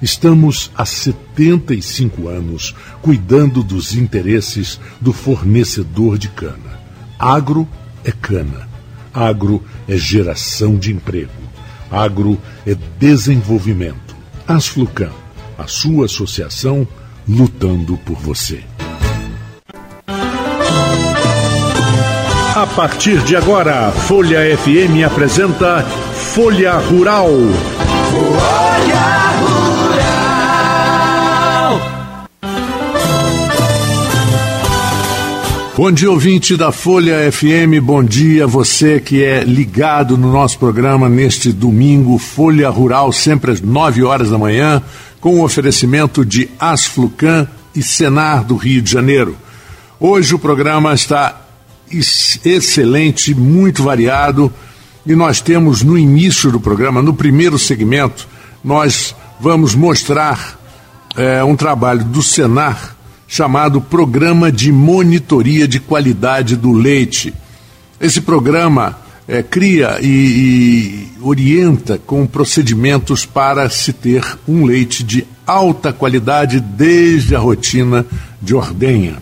Estamos há 75 anos cuidando dos interesses do fornecedor de cana. Agro é cana. Agro é geração de emprego. Agro é desenvolvimento. Asflucan, a sua associação lutando por você. A partir de agora, Folha FM apresenta Folha Rural. Bom dia, ouvinte da Folha FM. Bom dia, você que é ligado no nosso programa neste domingo, Folha Rural, sempre às 9 horas da manhã, com o oferecimento de Asflucan e Senar do Rio de Janeiro. Hoje o programa está excelente, muito variado, e nós temos no início do programa, no primeiro segmento, nós vamos mostrar é, um trabalho do Senar chamado Programa de Monitoria de Qualidade do Leite. Esse programa é, cria e, e orienta com procedimentos para se ter um leite de alta qualidade desde a rotina de ordenha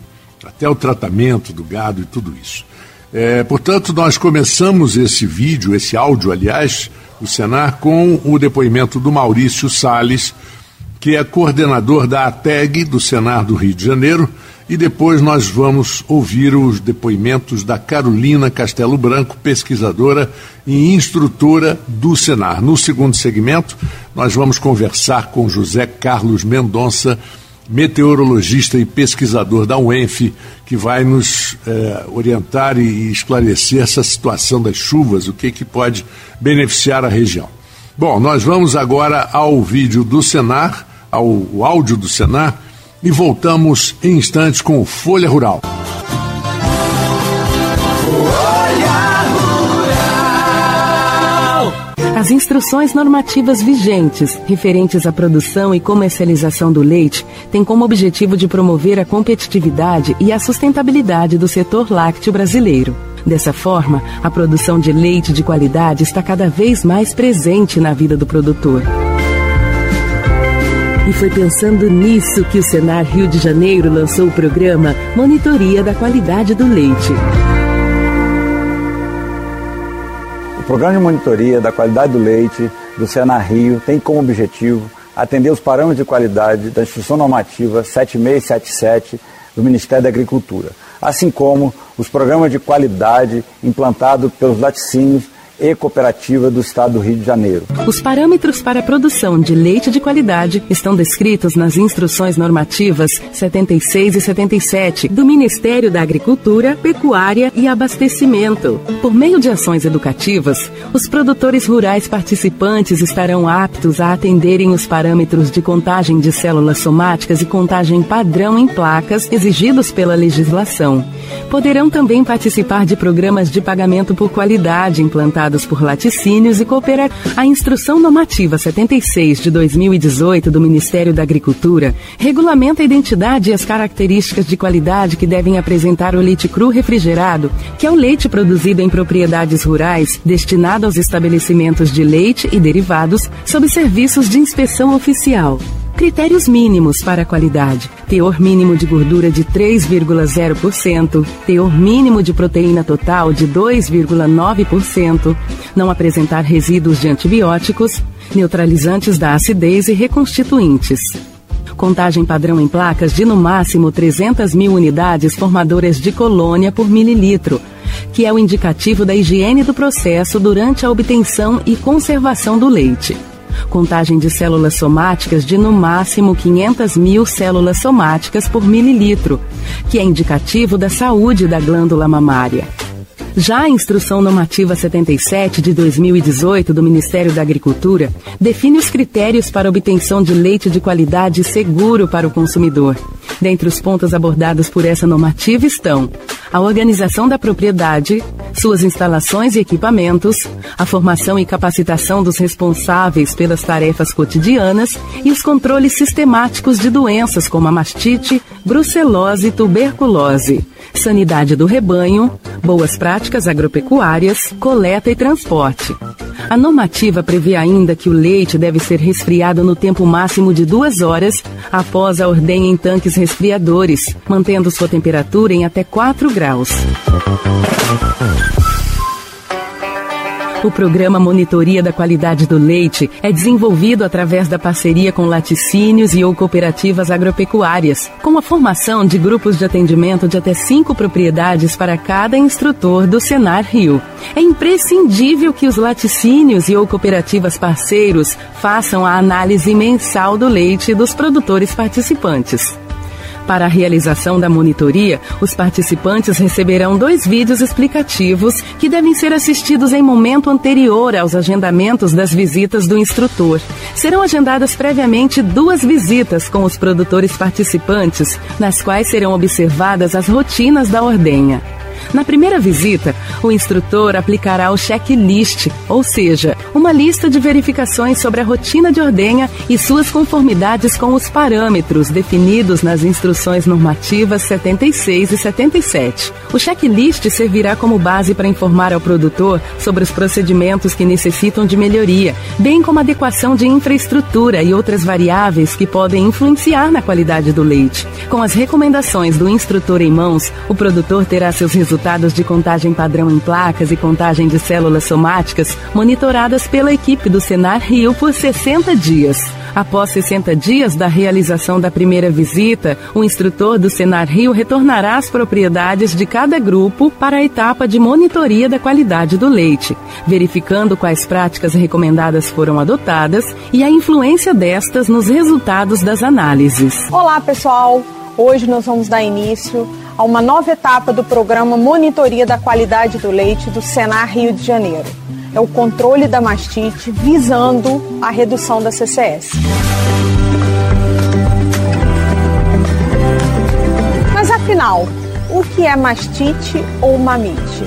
até o tratamento do gado e tudo isso. É, portanto, nós começamos esse vídeo, esse áudio, aliás, o Senar, com o depoimento do Maurício Sales, que é coordenador da ATEG do Senar do Rio de Janeiro, e depois nós vamos ouvir os depoimentos da Carolina Castelo Branco, pesquisadora e instrutora do Senar. No segundo segmento, nós vamos conversar com José Carlos Mendonça, meteorologista e pesquisador da UENF, que vai nos eh, orientar e esclarecer essa situação das chuvas, o que, que pode beneficiar a região. Bom, nós vamos agora ao vídeo do Senar ao áudio do Senar e voltamos em instantes com Folha Rural. As instruções normativas vigentes referentes à produção e comercialização do leite têm como objetivo de promover a competitividade e a sustentabilidade do setor lácteo brasileiro. Dessa forma, a produção de leite de qualidade está cada vez mais presente na vida do produtor. E foi pensando nisso que o Senar Rio de Janeiro lançou o programa Monitoria da Qualidade do Leite. O programa de monitoria da qualidade do leite do Senar Rio tem como objetivo atender os parâmetros de qualidade da Instrução Normativa 7677 do Ministério da Agricultura, assim como os programas de qualidade implantados pelos laticínios e cooperativa do Estado do Rio de Janeiro. Os parâmetros para a produção de leite de qualidade estão descritos nas instruções normativas 76 e 77 do Ministério da Agricultura, Pecuária e Abastecimento. Por meio de ações educativas, os produtores rurais participantes estarão aptos a atenderem os parâmetros de contagem de células somáticas e contagem padrão em placas exigidos pela legislação. Poderão também participar de programas de pagamento por qualidade implantados por laticínios e cooperativas. A Instrução Normativa 76 de 2018 do Ministério da Agricultura regulamenta a identidade e as características de qualidade que devem apresentar o leite cru refrigerado, que é o leite produzido em propriedades rurais destinado aos estabelecimentos de leite e derivados sob serviços de inspeção oficial. Critérios mínimos para a qualidade: teor mínimo de gordura de 3,0%, teor mínimo de proteína total de 2,9%, não apresentar resíduos de antibióticos, neutralizantes da acidez e reconstituintes. Contagem padrão em placas de no máximo 300 mil unidades formadoras de colônia por mililitro, que é o indicativo da higiene do processo durante a obtenção e conservação do leite contagem de células somáticas de no máximo 500 mil células somáticas por mililitro, que é indicativo da saúde da glândula mamária. Já a Instrução Normativa 77 de 2018 do Ministério da Agricultura define os critérios para obtenção de leite de qualidade seguro para o consumidor. Dentre os pontos abordados por essa normativa estão a organização da propriedade, suas instalações e equipamentos, a formação e capacitação dos responsáveis pelas tarefas cotidianas e os controles sistemáticos de doenças como a mastite, brucelose e tuberculose sanidade do rebanho, boas práticas agropecuárias, coleta e transporte. A normativa prevê ainda que o leite deve ser resfriado no tempo máximo de duas horas após a ordenha em tanques resfriadores, mantendo sua temperatura em até 4 graus. O programa Monitoria da Qualidade do Leite é desenvolvido através da parceria com laticínios e ou cooperativas agropecuárias, com a formação de grupos de atendimento de até cinco propriedades para cada instrutor do Senar Rio. É imprescindível que os laticínios e ou cooperativas parceiros façam a análise mensal do leite dos produtores participantes. Para a realização da monitoria, os participantes receberão dois vídeos explicativos que devem ser assistidos em momento anterior aos agendamentos das visitas do instrutor. Serão agendadas previamente duas visitas com os produtores participantes, nas quais serão observadas as rotinas da ordenha. Na primeira visita, o instrutor aplicará o checklist, ou seja, uma lista de verificações sobre a rotina de ordenha e suas conformidades com os parâmetros definidos nas instruções normativas 76 e 77. O checklist servirá como base para informar ao produtor sobre os procedimentos que necessitam de melhoria, bem como adequação de infraestrutura e outras variáveis que podem influenciar na qualidade do leite. Com as recomendações do instrutor em mãos, o produtor terá seus resultados de contagem padrão em placas e contagem de células somáticas monitoradas pela equipe do Senar Rio por 60 dias. Após 60 dias da realização da primeira visita, o instrutor do Senar Rio retornará às propriedades de cada grupo para a etapa de monitoria da qualidade do leite, verificando quais práticas recomendadas foram adotadas e a influência destas nos resultados das análises. Olá, pessoal! Hoje nós vamos dar início a uma nova etapa do programa Monitoria da Qualidade do Leite do Senar Rio de Janeiro. É o controle da mastite visando a redução da CCS. Mas afinal, o que é mastite ou mamite?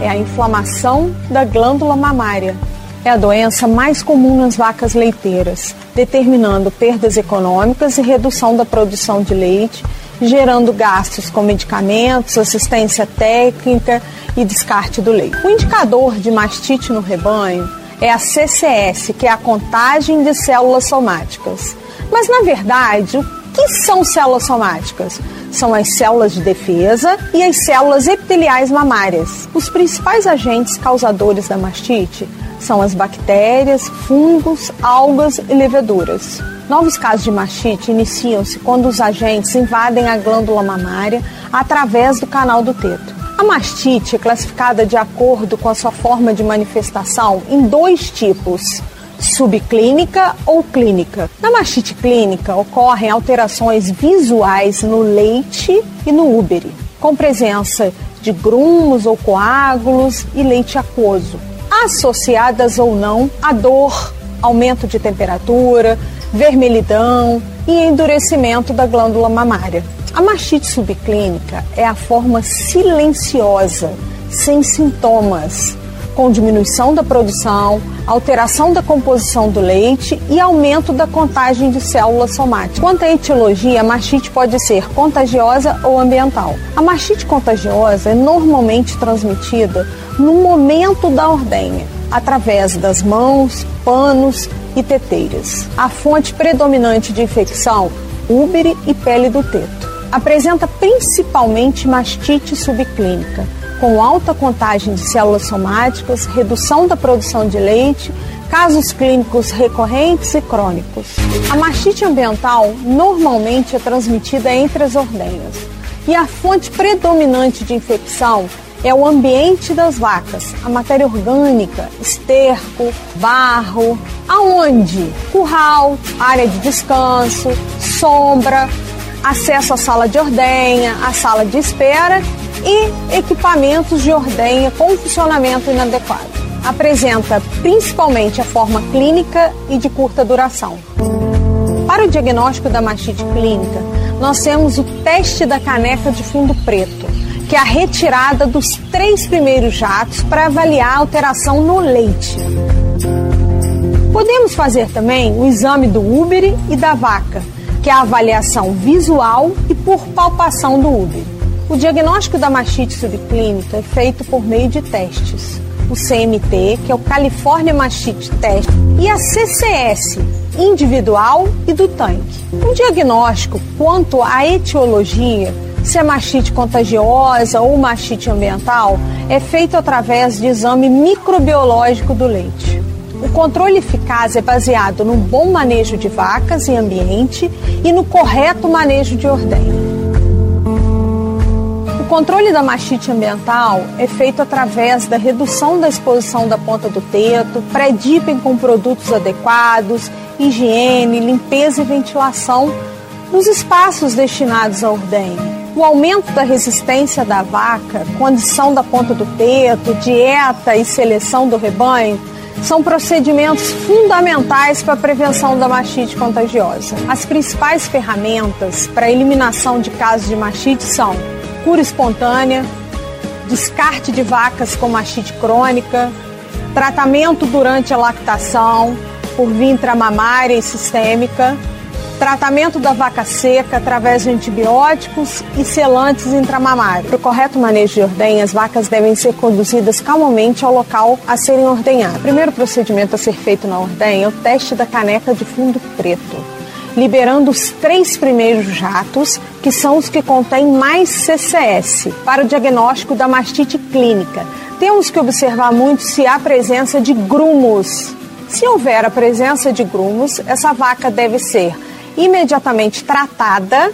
É a inflamação da glândula mamária. É a doença mais comum nas vacas leiteiras, determinando perdas econômicas e redução da produção de leite gerando gastos com medicamentos, assistência técnica e descarte do leite. O indicador de mastite no rebanho é a CCS, que é a contagem de células somáticas. Mas, na verdade, o que são células somáticas? São as células de defesa e as células epiteliais mamárias. Os principais agentes causadores da mastite são as bactérias, fungos, algas e leveduras. Novos casos de mastite iniciam-se quando os agentes invadem a glândula mamária através do canal do teto. A mastite é classificada de acordo com a sua forma de manifestação em dois tipos: subclínica ou clínica. Na mastite clínica ocorrem alterações visuais no leite e no úbere, com presença de grumos ou coágulos e leite aquoso, associadas ou não a dor, aumento de temperatura, vermelhidão e endurecimento da glândula mamária. A mastite subclínica é a forma silenciosa, sem sintomas, com diminuição da produção, alteração da composição do leite e aumento da contagem de células somáticas. Quanto à etiologia, a mastite pode ser contagiosa ou ambiental. A mastite contagiosa é normalmente transmitida no momento da ordenha, através das mãos, panos e teteiras. A fonte predominante de infecção, úbere e pele do teto. Apresenta principalmente mastite subclínica, com alta contagem de células somáticas, redução da produção de leite, casos clínicos recorrentes e crônicos. A mastite ambiental normalmente é transmitida entre as ordenhas e a fonte predominante de infecção é o ambiente das vacas, a matéria orgânica, esterco, barro. Aonde? Curral, área de descanso, sombra, acesso à sala de ordenha, à sala de espera e equipamentos de ordenha com funcionamento inadequado. Apresenta principalmente a forma clínica e de curta duração. Para o diagnóstico da mastite clínica, nós temos o teste da caneca de fundo preto, que é a retirada dos três primeiros jatos para avaliar a alteração no leite. Podemos fazer também o exame do úbere e da vaca, que é a avaliação visual e por palpação do úbere. O diagnóstico da mastite subclínica é feito por meio de testes. O CMT, que é o California Mastite Test, e a CCS, individual e do tanque. O diagnóstico quanto à etiologia, se é mastite contagiosa ou mastite ambiental, é feito através de exame microbiológico do leite. O controle eficaz é baseado no bom manejo de vacas e ambiente e no correto manejo de ordenha. Controle da mastite ambiental é feito através da redução da exposição da ponta do teto, pré-dipping com produtos adequados, higiene, limpeza e ventilação nos espaços destinados à ordenha. O aumento da resistência da vaca, condição da ponta do teto, dieta e seleção do rebanho são procedimentos fundamentais para a prevenção da mastite contagiosa. As principais ferramentas para a eliminação de casos de mastite são cura espontânea, descarte de vacas com mastite crônica, tratamento durante a lactação por via intramamária e sistêmica, tratamento da vaca seca através de antibióticos e selantes intramamários. Para o correto manejo de ordenha, as vacas devem ser conduzidas calmamente ao local a serem ordenhadas. O primeiro procedimento a ser feito na ordenha é o teste da caneca de fundo preto, liberando os três primeiros jatos, que são os que contêm mais CCS, para o diagnóstico da mastite clínica. Temos que observar muito se há presença de grumos. Se houver a presença de grumos, essa vaca deve ser imediatamente tratada,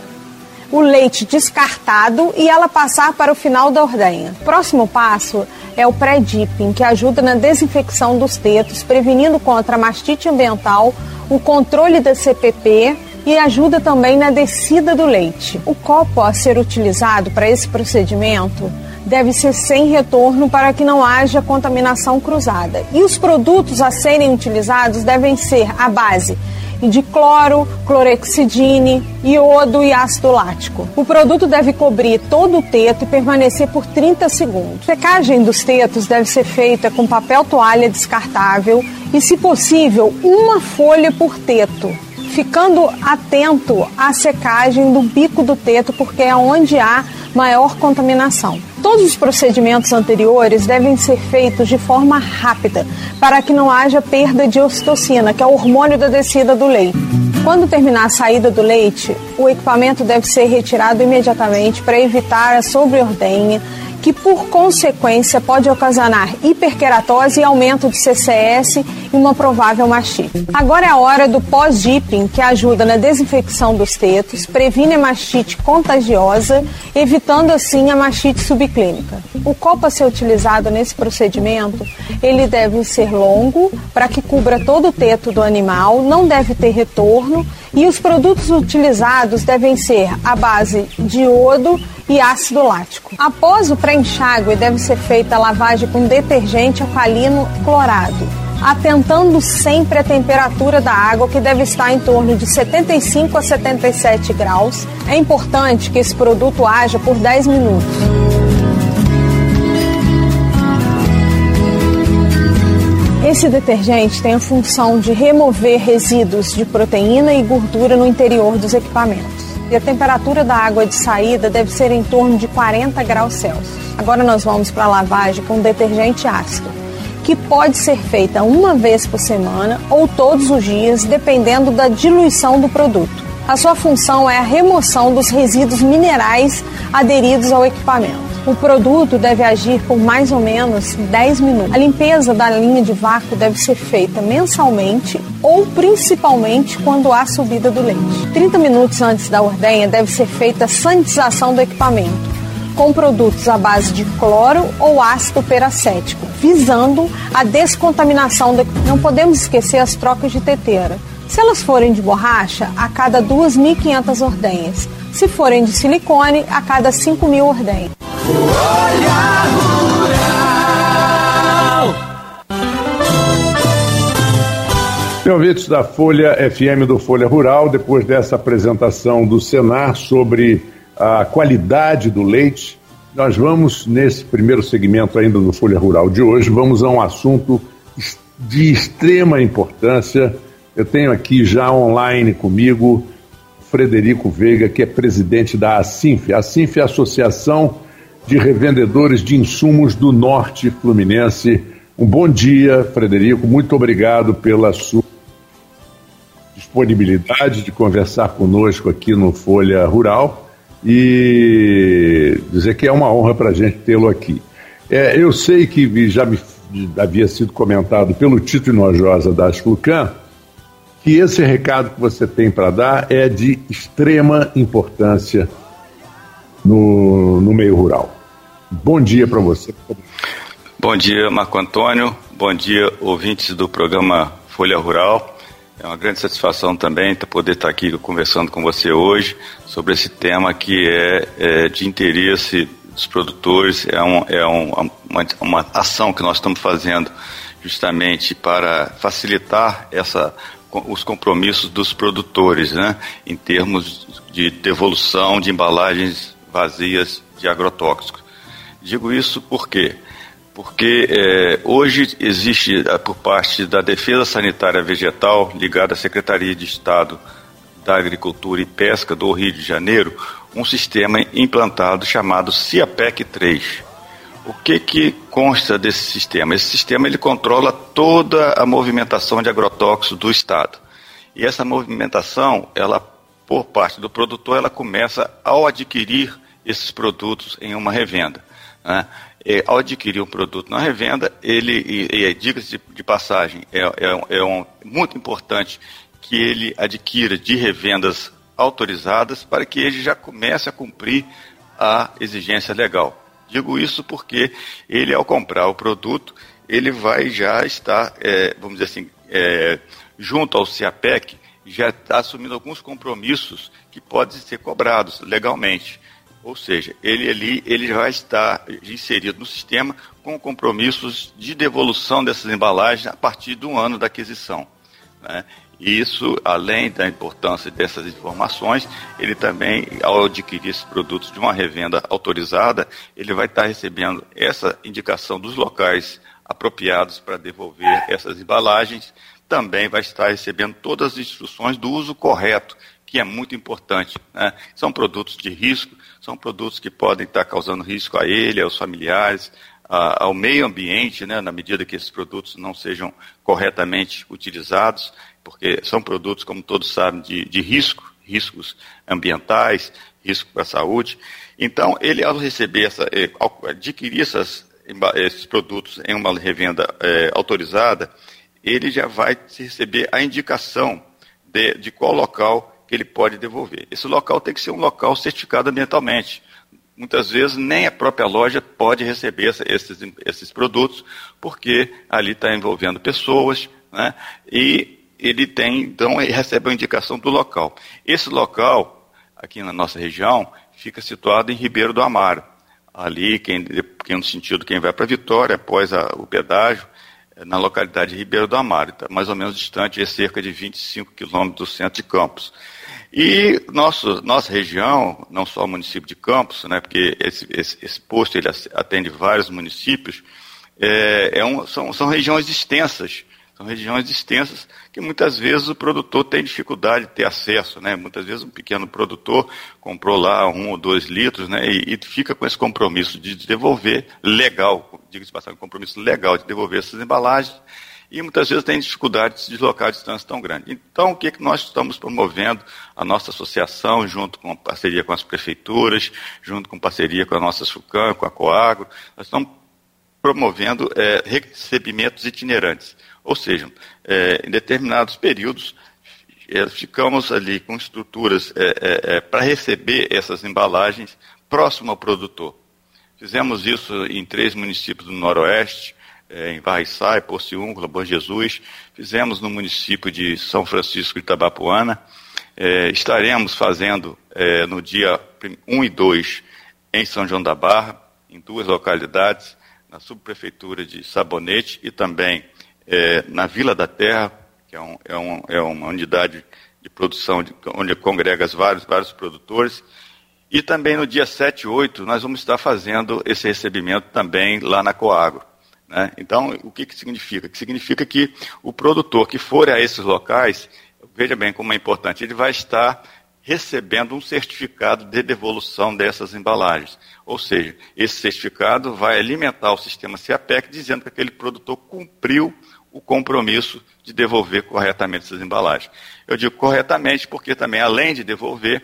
o leite descartado e ela passar para o final da ordenha. Próximo passo é o pré-dipping, que ajuda na desinfecção dos tetos, prevenindo contra a mastite ambiental, o controle da CPP e ajuda também na descida do leite. O copo a ser utilizado para esse procedimento deve ser sem retorno para que não haja contaminação cruzada. E os produtos a serem utilizados devem ser a base de cloro, clorexidine, iodo e ácido lático. O produto deve cobrir todo o teto e permanecer por 30 segundos. A secagem dos tetos deve ser feita com papel toalha descartável e, se possível, uma folha por teto ficando atento à secagem do bico do teto, porque é onde há maior contaminação. Todos os procedimentos anteriores devem ser feitos de forma rápida, para que não haja perda de ocitocina, que é o hormônio da descida do leite. Quando terminar a saída do leite, o equipamento deve ser retirado imediatamente para evitar a sobreordenha que por consequência pode ocasionar hiperkeratose e aumento de CCS e uma provável mastite. Agora é a hora do pós-dipping, que ajuda na desinfecção dos tetos, previne a mastite contagiosa, evitando assim a mastite subclínica. O copo a ser utilizado nesse procedimento, ele deve ser longo para que cubra todo o teto do animal, não deve ter retorno e os produtos utilizados devem ser a base de iodo e ácido lático. Após o pré-enxágue, deve ser feita a lavagem com detergente alcalino clorado, atentando sempre a temperatura da água, que deve estar em torno de 75 a 77 graus. É importante que esse produto haja por 10 minutos. Esse detergente tem a função de remover resíduos de proteína e gordura no interior dos equipamentos e a temperatura da água de saída deve ser em torno de 40 graus Celsius. Agora nós vamos para a lavagem com detergente ácido, que pode ser feita uma vez por semana ou todos os dias, dependendo da diluição do produto. A sua função é a remoção dos resíduos minerais aderidos ao equipamento. O produto deve agir por mais ou menos 10 minutos. A limpeza da linha de vácuo deve ser feita mensalmente ou principalmente quando há subida do leite. 30 minutos antes da ordenha deve ser feita a sanitização do equipamento com produtos à base de cloro ou ácido peracético, visando a descontaminação. Do... Não podemos esquecer as trocas de teteira. Se elas forem de borracha, a cada 2.500 ordenhas. Se forem de silicone, a cada 5.000 ordenhas. ouvintes da Folha FM do Folha Rural, depois dessa apresentação do Senar sobre a qualidade do leite, nós vamos, nesse primeiro segmento ainda do Folha Rural de hoje, vamos a um assunto de extrema importância. Eu tenho aqui já online comigo Frederico Veiga, que é presidente da ASINF. A ASINF é a Associação de Revendedores de Insumos do Norte Fluminense. Um bom dia, Frederico. Muito obrigado pela sua disponibilidade de conversar conosco aqui no Folha Rural e dizer que é uma honra para a gente tê-lo aqui. É, eu sei que já me havia sido comentado pelo Tito Inojosa da Asflucan que esse recado que você tem para dar é de extrema importância no, no meio rural. Bom dia para você. Bom dia, Marco Antônio. Bom dia, ouvintes do programa Folha Rural. É uma grande satisfação também poder estar aqui conversando com você hoje sobre esse tema que é, é de interesse dos produtores. É, um, é um, uma, uma ação que nós estamos fazendo justamente para facilitar essa, os compromissos dos produtores, né, em termos de devolução de embalagens vazias de agrotóxicos. Digo isso porque porque é, hoje existe, é, por parte da Defesa Sanitária Vegetal, ligada à Secretaria de Estado da Agricultura e Pesca do Rio de Janeiro, um sistema implantado chamado CIAPEC 3. O que, que consta desse sistema? Esse sistema ele controla toda a movimentação de agrotóxicos do Estado. E essa movimentação, ela, por parte do produtor, ela começa ao adquirir esses produtos em uma revenda. Né? é, ao adquirir um produto na revenda, ele, e, e diga-se de, de, passagem, é, é, é um, muito importante que ele adquira de revendas autorizadas para que ele já comece a cumprir a exigência legal. Digo isso porque ele, ao comprar o produto, ele vai já estar, é, vamos dizer assim, é, junto ao CIAPEC, já está assumindo alguns compromissos que podem ser cobrados legalmente. Ou seja, ele ali ele vai estar inserido no sistema com compromissos de devolução dessas embalagens a partir do ano da aquisição. Né? Isso, além da importância dessas informações, ele também, ao adquirir esses produtos de uma revenda autorizada, ele vai estar recebendo essa indicação dos locais apropriados para devolver essas embalagens, também vai estar recebendo todas as instruções do uso correto, que é muito importante. Né? São produtos de risco, são produtos que podem estar causando risco a ele, aos familiares, a, ao meio ambiente, né, na medida que esses produtos não sejam corretamente utilizados, porque são produtos, como todos sabem, de, de risco, riscos ambientais, risco para a saúde. Então, ele, ao receber essa, eh, ao adquirir essas, esses produtos em uma revenda é, autorizada, ele já vai receber a indicação de, de qual local que ele pode devolver. Esse local tem que ser um local certificado ambientalmente. Muitas vezes nem a própria loja pode receber esses, esses produtos, porque ali está envolvendo pessoas, né? e ele tem, então, ele recebe a indicação do local. Esse local, aqui na nossa região, fica situado em Ribeiro do Amaro. Ali, quem, quem no sentido, quem vai para Vitória, após a, o pedágio, é na localidade de Ribeiro do Amaro, tá mais ou menos distante, é cerca de 25 quilômetros do centro de Campos. E nosso, nossa região, não só o município de Campos, né, porque esse, esse, esse posto ele atende vários municípios, é, é um, são, são regiões extensas. São regiões extensas que muitas vezes o produtor tem dificuldade de ter acesso, né? Muitas vezes um pequeno produtor comprou lá um ou dois litros, né? E, e fica com esse compromisso de devolver legal, diga-se passagem, um compromisso legal de devolver essas embalagens e muitas vezes tem dificuldade de se deslocar a distância tão grande. Então, o que, é que nós estamos promovendo? A nossa associação, junto com parceria com as prefeituras, junto com parceria com a nossa SUCAM, com a Coagro, nós estamos promovendo é, recebimentos itinerantes. Ou seja, é, em determinados períodos, é, ficamos ali com estruturas é, é, é, para receber essas embalagens próximo ao produtor. Fizemos isso em três municípios do Noroeste, é, em Varriçai, Porciúncula, Bom Jesus. Fizemos no município de São Francisco de Itabapuana. É, estaremos fazendo no dia 1 e 2 em São João da Barra. em duas localidades, na subprefeitura de Sabonete e também é, na Vila da Terra, que é, um, é, um, é uma unidade de produção de, onde congrega vários, vários produtores. E também no dia 7 e 8 nós vamos estar fazendo esse recebimento também lá na Coagro. Né? Então, o que, que significa? Que significa que o produtor que for a esses locais, veja bem como é importante, ele vai estar recebendo um certificado de devolução dessas embalagens. Ou seja, esse certificado vai alimentar o sistema CIAPEC dizendo que aquele produtor cumpriu o compromisso de devolver corretamente essas embalagens. Eu digo corretamente porque também, além de devolver,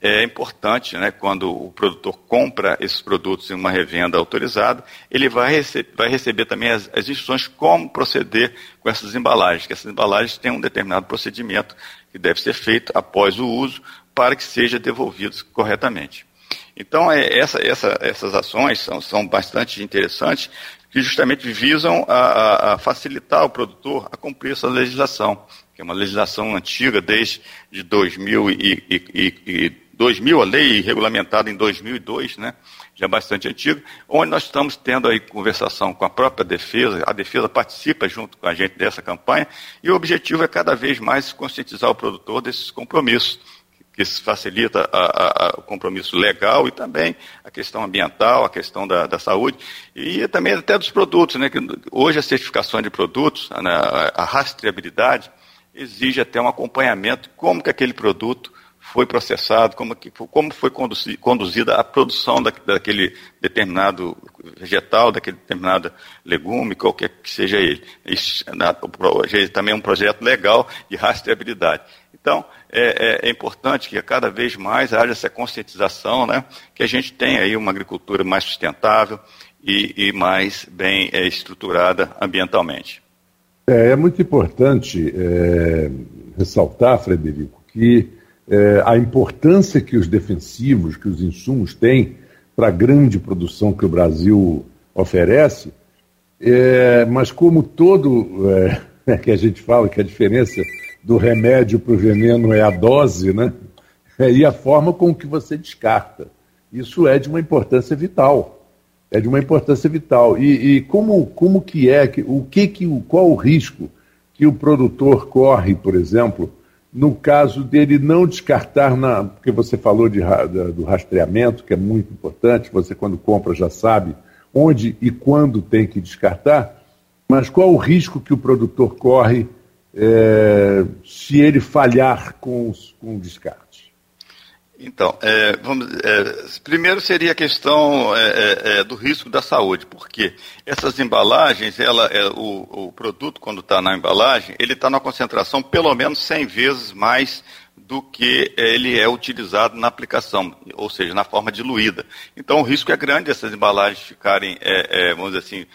é importante, né, quando o produtor compra esses produtos em uma revenda autorizada, ele vai, rece vai receber também as, as, instruções como proceder com essas embalagens, que essas embalagens têm um determinado procedimento que deve ser feito após o uso para que seja devolvidos corretamente. Então, é, essa, essa, essas ações são, são bastante interessantes, que justamente visam a, a, facilitar o produtor a cumprir essa legislação, que é uma legislação antiga desde de 2000 e, e, e 2000, a lei regulamentada em 2002, né, já bastante antiga, onde nós estamos tendo aí conversação com a própria defesa, a defesa participa junto com a gente dessa campanha, e o objetivo é cada vez mais conscientizar o produtor desses compromissos que facilita a, a, o compromisso legal e também a questão ambiental, a questão da, da saúde e também até dos produtos, né? Que hoje a certificação de produtos, a, né, a rastreabilidade exige até um acompanhamento como que aquele produto foi processado, como, que, como foi conduzida a produção da, daquele determinado vegetal, daquele determinado legume, qualquer que seja ele. Isso, na, também é um projeto legal de rastreabilidade. Então, é, é, é, importante que cada vez mais haja essa conscientização, né, que a gente tenha aí uma agricultura mais sustentável e, e mais bem é, estruturada ambientalmente. É, é muito importante é, ressaltar, Frederico, que é, a importância que os defensivos, que os insumos têm para a grande produção que o Brasil oferece, mas como todo que a gente fala que a diferença do remédio para o veneno é a dose, né? É, e a forma com que você descarta. Isso é de uma importância vital. É de uma importância vital. E, e como, como que é, que, o que que, qual o risco que o produtor corre, por exemplo, no caso dele não descartar, na, porque você falou de, do rastreamento, que é muito importante, você quando compra já sabe onde e quando tem que descartar, mas qual o risco que o produtor corre é, se ele falhar com, com o descarte? Então, é, vamos, é, primeiro seria a questão é, é, é do risco da saúde, porque essas embalagens, ela, é, o, o, produto, quando está na embalagem, ele está na concentração pelo menos 100 vezes mais do que ele é utilizado na aplicação, ou seja, na forma diluída. Então, o risco é grande essas embalagens ficarem, vamos dizer assim,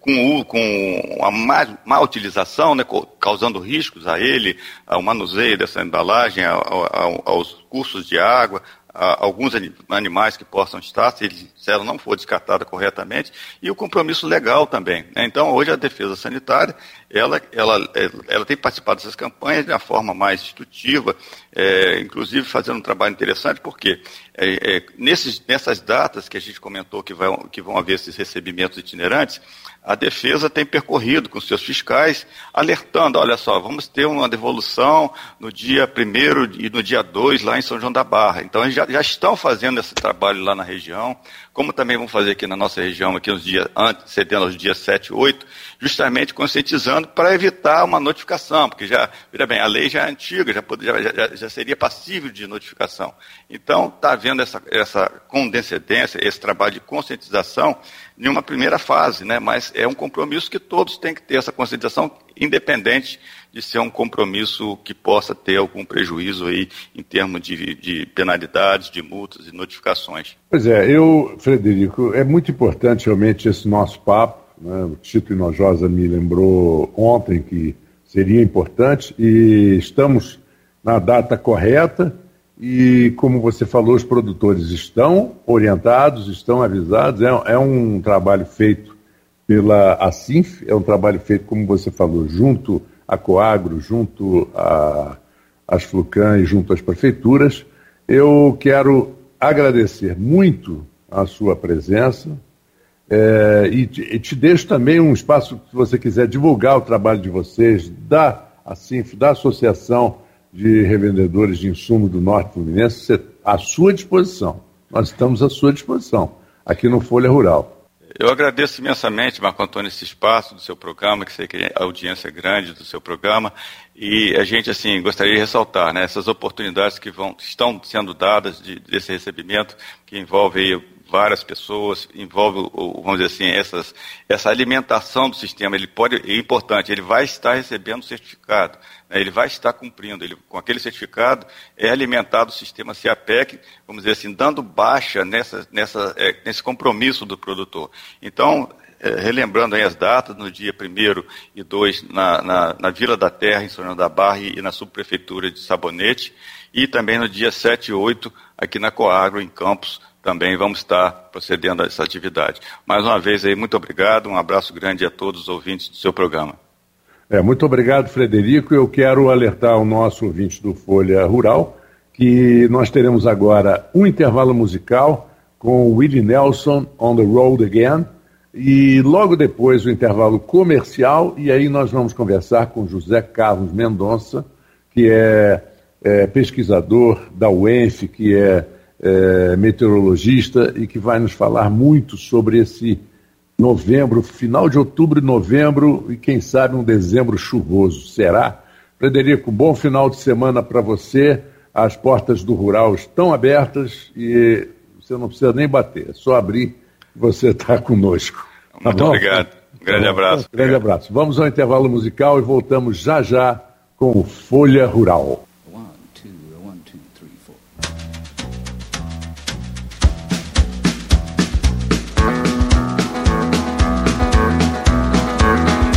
com, com a má, má utilização, né, causando riscos a ele, ao manuseio dessa embalagem, ao, aos cursos de água, alguns animais que possam estar, se, ela não for descartada corretamente, e o compromisso legal também. Né? Então, hoje a defesa sanitária, ela, ela, ela tem participado dessas campanhas de uma forma mais instrutiva, é, inclusive fazendo um trabalho interessante, porque é, é, nesses, nessas datas que a gente comentou que, vai, que vão haver esses recebimentos itinerantes, a defesa tem percorrido com seus fiscais, alertando, olha só, vamos ter uma devolução no dia 1 e no dia 2 lá em São João da Barra. Então, eles já, já estão fazendo esse trabalho lá na região, como também vão fazer aqui na nossa região, aqui nos dias, antes, cedendo aos dias 7 e 8, justamente conscientizando para evitar uma notificação, porque já, veja bem, a lei já é antiga, já, já, já seria passível de notificação. Então, está havendo essa, essa condescendência, esse trabalho de conscientização em uma primeira fase, né? mas é um compromisso que todos têm que ter essa conscientização, independente de ser um compromisso que possa ter algum prejuízo aí em termos de, de penalidades, de multas e notificações. Pois é, eu, Frederico, é muito importante realmente esse nosso papo. Né? O Tito Inojosa me lembrou ontem que seria importante e estamos na data correta e, como você falou, os produtores estão orientados, estão avisados. É, é um trabalho feito pela Asinf, é um trabalho feito, como você falou, junto à Coagro, junto às Flucan e junto às prefeituras. Eu quero agradecer muito a sua presença. É, e, te, e, te, deixo também um espaço, se você quiser divulgar o trabalho de vocês, da ASINF, da Associação de Revendedores de Insumo do Norte Fluminense, à sua disposição. Nós estamos à sua disposição, aqui no Folha Rural. Eu agradeço imensamente, Marco Antônio, esse espaço do seu programa, que sei que a audiência é grande do seu programa, e a gente, assim, gostaria de ressaltar, né, essas oportunidades que vão, estão sendo dadas de, desse recebimento, que envolve aí várias pessoas, envolve, vamos dizer assim, essas, essa alimentação do sistema. Ele pode, é importante, ele vai estar recebendo certificado, ele vai estar cumprindo. Ele, com aquele certificado, é alimentado o sistema CIAPEC, vamos dizer assim, dando baixa nessa, nessa, é, nesse compromisso do produtor. Então, é, relembrando aí as datas, no dia 1 e 2 na, na, na, Vila da Terra, em São João da Barra e na subprefeitura de Sabonete, e também no dia 7 e 8 aqui na Coagro, em Campos, também vamos estar procedendo a essa atividade. Mais uma vez aí, muito obrigado, um abraço grande a todos os ouvintes do seu programa. É, muito obrigado, Frederico. Eu quero alertar o nosso ouvinte do Folha Rural que nós teremos agora um intervalo musical com Willie Nelson on the Road Again e logo depois o intervalo comercial e aí nós vamos conversar com José Carlos Mendonça, que é, é pesquisador da UENF, que é é, meteorologista e que vai nos falar muito sobre esse novembro, final de outubro e novembro e quem sabe um dezembro chuvoso. Será? Frederico, bom final de semana para você. As portas do rural estão abertas e você não precisa nem bater, é só abrir e você está conosco. Tá muito bom? obrigado. Um grande abraço. Um grande abraço. Vamos ao intervalo musical e voltamos já já com Folha Rural.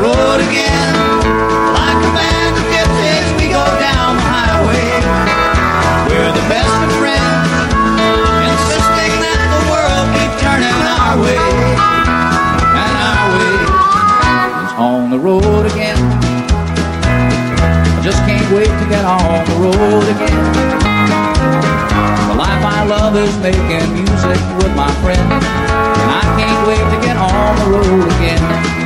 road again. Like a band of gypsies, we go down the highway. We're the best of friends, insisting that the world keep turning our way. And our way is on the road again. I just can't wait to get on the road again. The life I love is making music with my friends. And I can't wait to get on the road again.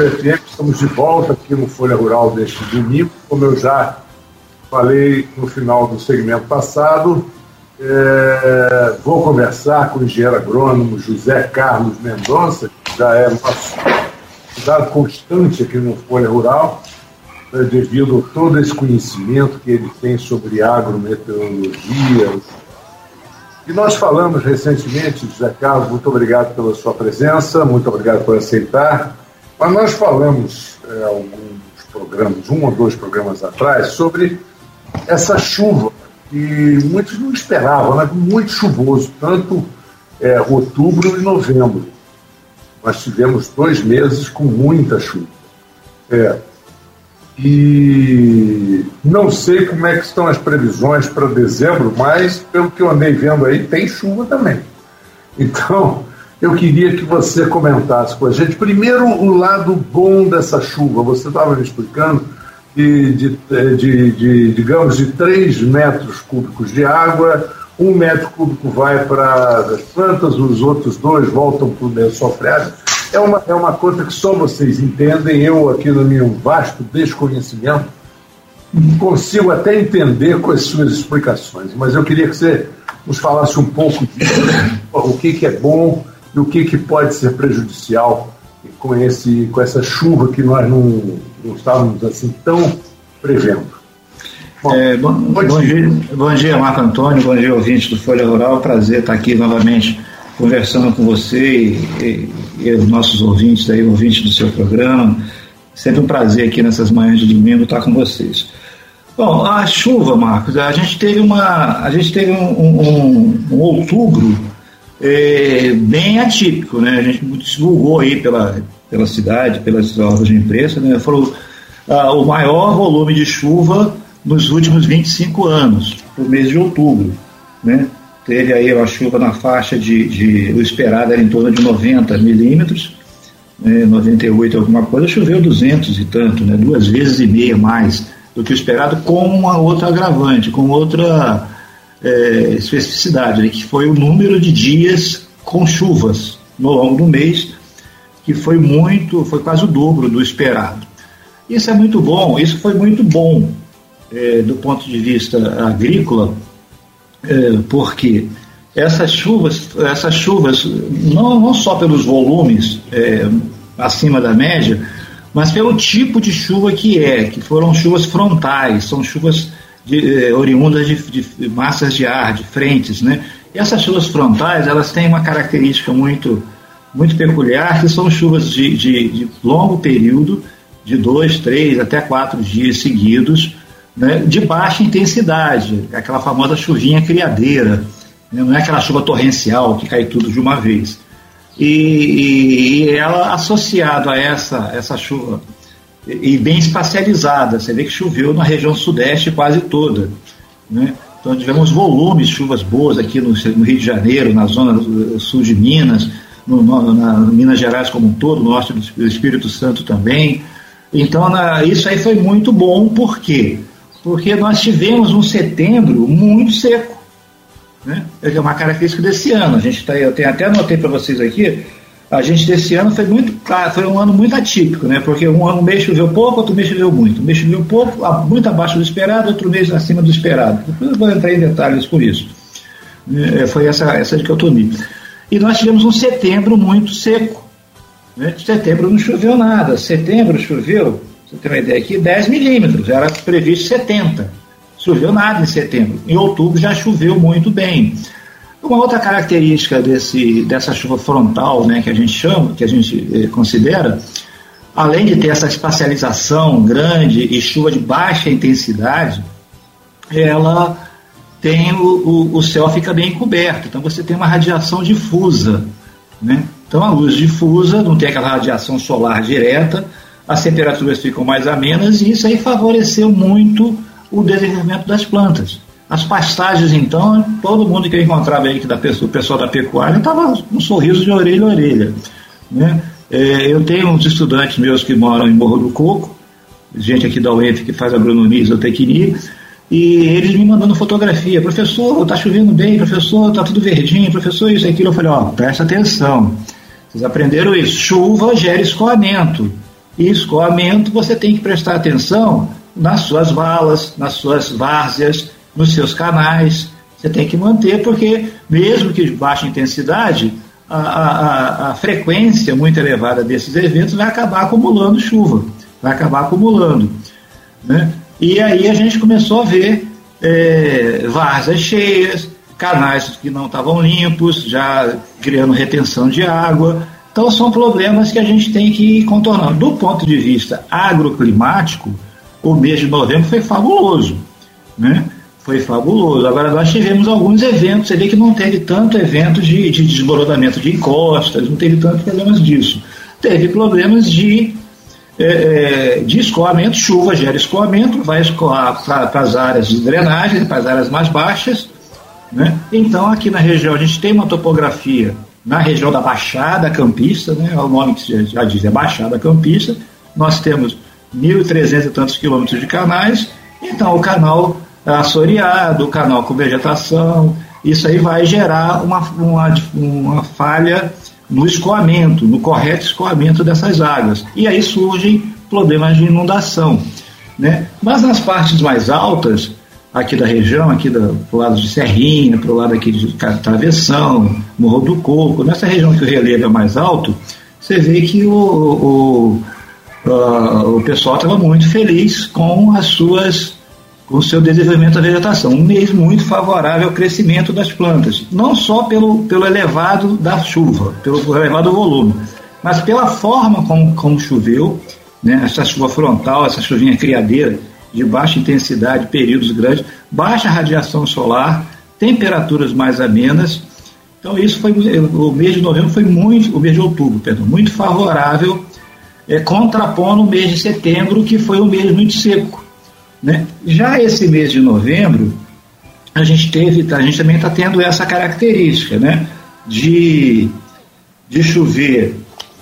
Folha FM, estamos de volta aqui no Folha Rural deste domingo. Como eu já falei no final do segmento passado, é, vou conversar com o engenheiro agrônomo José Carlos Mendonça, que já é nosso convidado constante aqui no Folha Rural, né, devido a todo esse conhecimento que ele tem sobre agrometeorologia. E nós falamos recentemente, José Carlos, muito obrigado pela sua presença, muito obrigado por aceitar. Mas nós falamos é, alguns programas, um ou dois programas atrás, sobre essa chuva que muitos não esperavam, né? muito chuvoso, tanto é outubro e novembro. Nós tivemos dois meses com muita chuva. É, e não sei como é que estão as previsões para dezembro, mas pelo que eu andei vendo aí, tem chuva também. Então, eu queria que você comentasse com a gente. Primeiro, o lado bom dessa chuva. Você estava me explicando de, de, de, de, digamos, de 3 metros cúbicos de água, um metro cúbico vai para as plantas, os outros dois voltam para o lençol freático. É uma, é uma conta que só vocês entendem. Eu, aqui no meu vasto desconhecimento, consigo até entender com as suas explicações, mas eu queria que você nos falasse um pouco disso, o que, que é bom e o que, que pode ser prejudicial com, esse, com essa chuva que nós não, não estávamos assim tão prevendo. Bom, é, bom, bom, dia, bom dia, Marco Antônio, bom dia, ouvintes do Folha Rural. Prazer estar aqui novamente conversando com você e, e, e os nossos ouvintes aí, ouvintes do seu programa. Sempre um prazer aqui nessas manhãs de domingo estar com vocês. Bom, a chuva, Marcos, a gente teve uma, a gente teve um, um, um outubro é, bem atípico, né? A gente divulgou aí pela, pela cidade, pelas órgãos de imprensa, né? Falou ah, o maior volume de chuva nos últimos 25 anos, no mês de outubro, né? Teve aí uma chuva na faixa de, de o esperado era em torno de 90 milímetros, né, 98 alguma coisa, choveu 200 e tanto, né, duas vezes e meia mais do que o esperado, com uma outra agravante, com outra é, especificidade, né, que foi o número de dias com chuvas no longo do mês, que foi muito, foi quase o dobro do esperado. Isso é muito bom, isso foi muito bom é, do ponto de vista agrícola, é, porque essas chuvas, essas chuvas não, não só pelos volumes é, acima da média, mas pelo tipo de chuva que é, que foram chuvas frontais, são chuvas de, é, oriundas de, de, massas de ar, de frentes, né? E essas chuvas frontais, elas têm uma característica muito, muito peculiar, que são chuvas de, de, de longo período, de dois, três, até quatro dias seguidos, né, de baixa intensidade, aquela famosa chuvinha criadeira, né, não é aquela chuva torrencial que cai tudo de uma vez. E, e ela associado a essa, essa chuva e bem espacializada, você vê que choveu na região sudeste quase toda. Né? Então tivemos volumes, chuvas boas aqui no, no, Rio de Janeiro, na zona sul de Minas, no, no, na Minas Gerais como um todo, no norte do Espírito Santo também. Então na, isso aí foi muito bom, por quê? porque nós tivemos um setembro muito seco. Né? É uma característica desse ano. A gente tá, eu tenho até anotei para vocês aqui. A gente desse ano foi muito foi um ano muito atípico, né? Porque um, um mês choveu pouco, outro mês choveu muito. Um mês choveu pouco, muito abaixo do esperado, outro mês acima do esperado. Depois eu vou entrar em detalhes por isso. É, foi essa essa dicotomia. E nós tivemos um setembro muito seco. Né? Setembro não choveu nada. Setembro choveu você tem uma ideia aqui, 10 milímetros, era previsto 70. Choveu nada em setembro. Em outubro já choveu muito bem. Uma outra característica desse, dessa chuva frontal, né, que a gente chama, que a gente eh, considera, além de ter essa espacialização grande e chuva de baixa intensidade, ela tem o, o, o céu fica bem coberto, então você tem uma radiação difusa, né? Então a luz difusa não tem aquela radiação solar direta, as temperaturas ficam mais amenas e isso aí favoreceu muito o desenvolvimento das plantas. As pastagens, então, todo mundo que eu encontrava aí, que da o pessoal da pecuária, estava com um sorriso de orelha a orelha. Né? É, eu tenho uns estudantes meus que moram em Morro do Coco, gente aqui da UEF que faz agronomia e zootecnia, e eles me mandando fotografia. Professor, está chovendo bem, professor, está tudo verdinho, professor, isso aquilo. Eu falei, ó, presta atenção. Vocês aprenderam isso. Chuva gera escoamento e escoamento, você tem que prestar atenção nas suas valas, nas suas várzeas, nos seus canais. Você tem que manter, porque mesmo que de baixa intensidade, a, a, a frequência muito elevada desses eventos vai acabar acumulando chuva, vai acabar acumulando. Né? E aí a gente começou a ver é, várzeas cheias, canais que não estavam limpos, já criando retenção de água, então são problemas que a gente tem que ir contornando. Do ponto de vista agroclimático, o mês de novembro foi fabuloso. Né? Foi fabuloso. Agora, nós tivemos alguns eventos, vê que não teve tanto evento de, de desmoronamento de encostas, não teve tantos problemas disso. Teve problemas de, é, de escoamento, chuva gera escoamento, vai escoar para as áreas de drenagem, para as áreas mais baixas. Né? Então, aqui na região, a gente tem uma topografia na região da Baixada Campista, né? é o nome que já diz, é Baixada Campista, nós temos 1.300 e tantos quilômetros de canais, então o canal assoreado, o canal com vegetação, isso aí vai gerar uma, uma, uma falha no escoamento, no correto escoamento dessas águas. E aí surgem problemas de inundação. Né? Mas nas partes mais altas, aqui da região, aqui do, pro lado de Serrinha, pro lado aqui de Travessão, Morro do Coco, nessa região que o relevo é mais alto, você vê que o, o, uh, o pessoal estava muito feliz com as suas o seu desenvolvimento da vegetação. Um mês muito favorável ao crescimento das plantas, não só pelo, pelo elevado da chuva, pelo elevado volume, mas pela forma como, como choveu, né, essa chuva frontal, essa chuvinha criadeira, de baixa intensidade, períodos grandes, baixa radiação solar, temperaturas mais amenas. Então isso foi o mês de novembro foi muito, o mês de outubro, perdão, muito favorável, é, contrapondo o mês de setembro, que foi um mês muito seco. Né? Já esse mês de novembro, a gente teve, a gente também está tendo essa característica, né? De, de chover.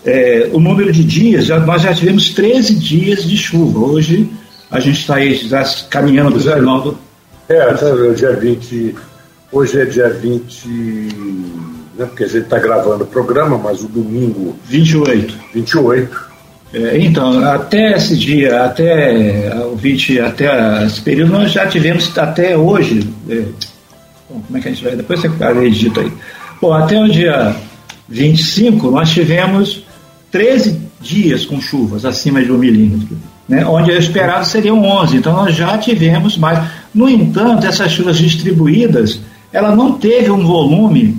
É, o número de dias, já, nós já tivemos 13 dias de chuva. Hoje a gente está aí já caminhando para o final do. É, tá, é dia 20. Hoje é dia 20. Né, porque a gente está gravando o programa, mas o domingo. 28. 28. É, então, até esse dia, até o 20, até esse período, nós já tivemos até hoje. É, bom, como é que a gente vai? Depois você edita aí. Bom, até o dia 25, nós tivemos 13 dias com chuvas acima de um milímetro né, onde o esperado seriam 11. Então nós já tivemos mais. No entanto, essas chuvas distribuídas, ela não teve um volume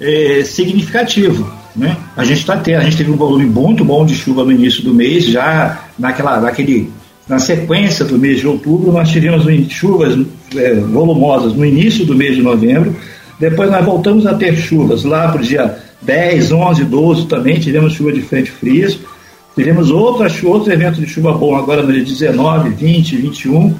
eh, significativo. Né? A gente está tendo, a gente teve um volume muito bom de chuva no início do mês, já naquela, naquele, na sequência do mês de outubro, nós tivemos chuvas eh, volumosas no início do mês de novembro. Depois nós voltamos a ter chuvas lá para o dia 10, 11, 12 também, tivemos chuva de frente frias. Teremos outras, outros eventos de chuva bom agora no dia 19, 20, 21.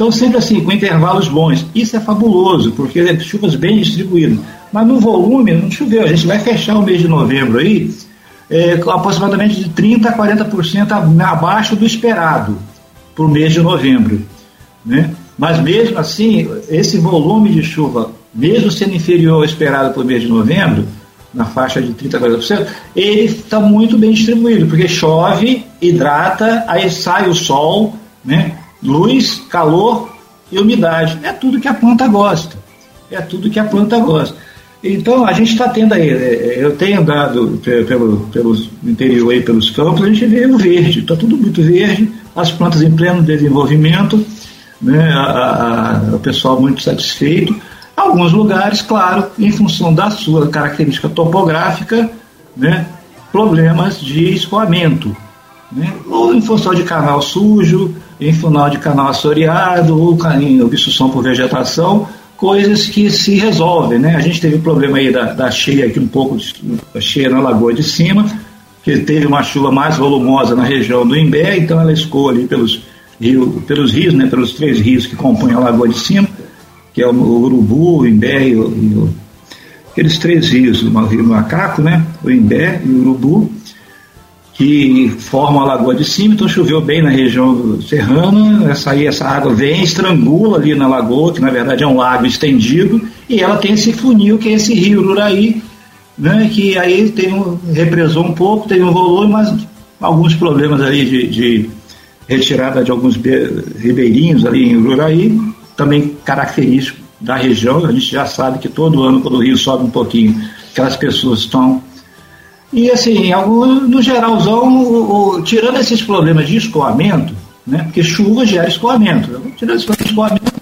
Então, sempre assim, com intervalos bons. Isso é fabuloso, porque é chuvas bem distribuídas. Mas no volume, não choveu. A gente vai fechar o mês de novembro aí é, aproximadamente de 30% a 40% abaixo do esperado para o mês de novembro. Né? Mas mesmo assim, esse volume de chuva, mesmo sendo inferior ao esperado para o mês de novembro, na faixa de 30% a 40%, ele está muito bem distribuído, porque chove, hidrata, aí sai o sol, né? Luz, calor e umidade. É tudo que a planta gosta. É tudo que a planta gosta. Então a gente está tendo aí, é, é, eu tenho andado pelo, pelo interior aí, pelos campos, a gente vê o verde, está tudo muito verde, as plantas em pleno desenvolvimento, né, a, a, o pessoal muito satisfeito. Alguns lugares, claro, em função da sua característica topográfica, né, problemas de escoamento. Né, ou em função de canal sujo, em função de canal assoreado, ou em obstrução por vegetação, coisas que se resolvem. Né? A gente teve o problema aí da, da cheia, aqui um pouco cheia na Lagoa de Cima, que teve uma chuva mais volumosa na região do Imbé, então ela escoa ali pelos, rio, pelos rios, né, pelos três rios que compõem a Lagoa de Cima, que é o, Urubu, o Imbé e o, e o, aqueles três rios, o Rio Macaco, né? o Imbé e o Urubu, que formam a Lagoa de Cima, então choveu bem na região serrana, essa, aí, essa água vem, estrangula ali na lagoa, que na verdade é um lago estendido, e ela tem esse funil que é esse rio Ururaí, né, que aí tem um, represou um pouco, tem um volume, mas alguns problemas ali de, de retirada de alguns ribeirinhos ali em Ururaí, também característico da região. A gente já sabe que todo ano, quando o rio sobe um pouquinho, aquelas pessoas estão. E assim, no geralzão, tirando esses problemas de escoamento, né, porque chuva gera escoamento, tirando esse problema de escoamento,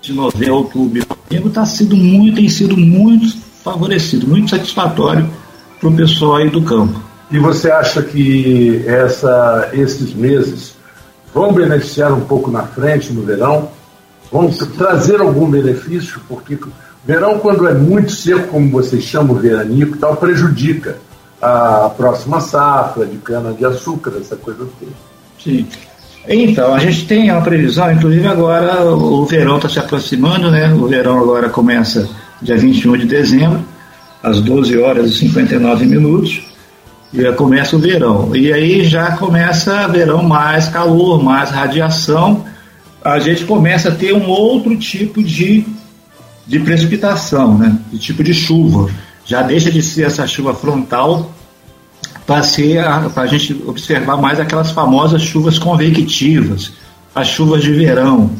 de novembro, outubro, novembro, tá sido muito, tem sido muito favorecido, muito satisfatório para o pessoal aí do campo. E você acha que essa, esses meses vão beneficiar um pouco na frente no verão, vão trazer algum benefício, porque verão, quando é muito seco, como vocês chamam, veranico tal, prejudica a próxima safra de cana-de-açúcar, essa coisa toda. Sim. Então, a gente tem uma previsão, inclusive agora o verão está se aproximando, né? O verão agora começa dia 21 de dezembro, às 12 horas e 59 minutos, e começa o verão. E aí já começa verão mais calor, mais radiação, a gente começa a ter um outro tipo de, de precipitação, né? De tipo de chuva. Já deixa de ser essa chuva frontal para para a gente observar mais aquelas famosas chuvas convectivas, as chuvas de verão,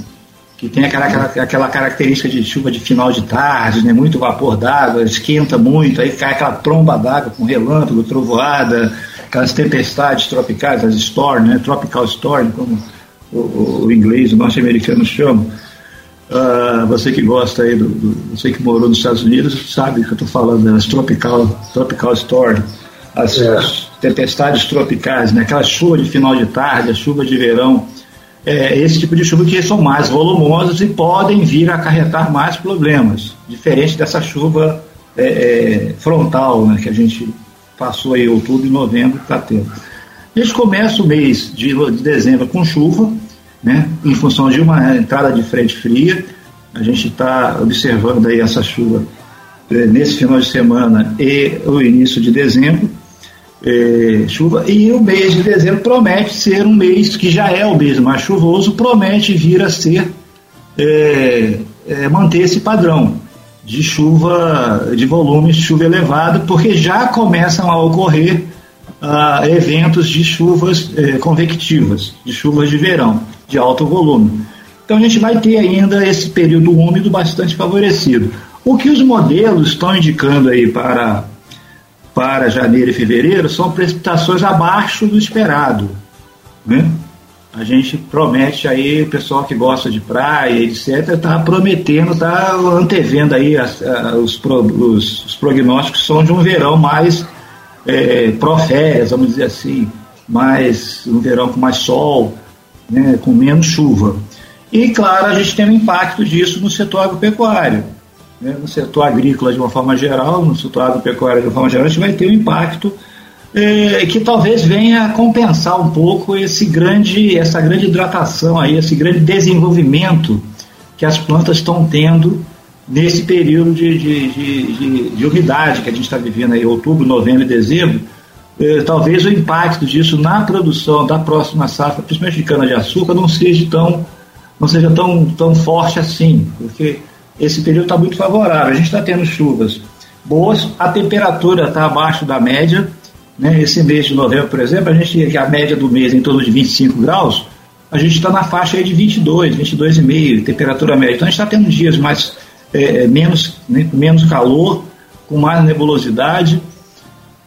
que tem aquela, aquela, aquela característica de chuva de final de tarde, né? muito vapor d'água, esquenta muito, aí cai aquela tromba d'água com relâmpago, trovoada, aquelas tempestades tropicais, as storm, né? tropical storm, como o, o inglês, o norte-americano chama. Uh, você que gosta aí, do, do, você que morou nos Estados Unidos, sabe que eu estou falando das tropical, tropical storm as, é. tempestades tropicais, né? aquela chuva de final de tarde, a chuva de verão, é, esse tipo de chuva que são mais volumosas e podem vir a acarretar mais problemas, diferente dessa chuva é, é, frontal né, que a gente passou aí outubro e novembro está tendo. A gente começa o mês de, de dezembro com chuva, né, em função de uma entrada de frente fria. A gente está observando aí essa chuva é, nesse final de semana e o início de dezembro é, chuva. E o mês de dezembro promete ser um mês que já é o mês mais chuvoso, promete vir a ser é, manter esse padrão de chuva, de volumes de chuva elevado, porque já começam a ocorrer ah, eventos de chuvas convectivas, de chuvas de verão, de alto volume. Então a gente vai ter ainda esse período úmido bastante favorecido. O que os modelos estão indicando aí para para janeiro e fevereiro são precipitações abaixo do esperado. Né? A gente promete aí, o pessoal que gosta de praia, etc., está prometendo, está antevendo aí as, os, os, os, prognósticos são de um verão mais é, pró-férias, vamos dizer assim, mais um verão com mais sol, né, com menos chuva. E, claro, a gente tem um impacto disso no setor agropecuário né, no setor agrícola de uma forma geral, no setor agropecuário de uma forma geral, a gente vai ter um impacto é, que talvez venha a compensar um pouco esse grande, essa grande hidratação aí, esse grande desenvolvimento que as plantas estão tendo nesse período de, de, de, de, de umidade que a gente está vivendo aí, outubro, novembro e dezembro, é, talvez o impacto disso na produção da próxima safra, principalmente de cana-de-açúcar, não seja tão não seja tão, tão forte assim, porque esse período está muito favorável. A gente está tendo chuvas boas, a temperatura está abaixo da média. Né? Esse mês de novembro, por exemplo, a gente a média do mês é em torno de 25 graus, a gente está na faixa de 22, 22,5, temperatura média. Então a gente está tendo dias mais é, é, menos, né, menos calor, com mais nebulosidade,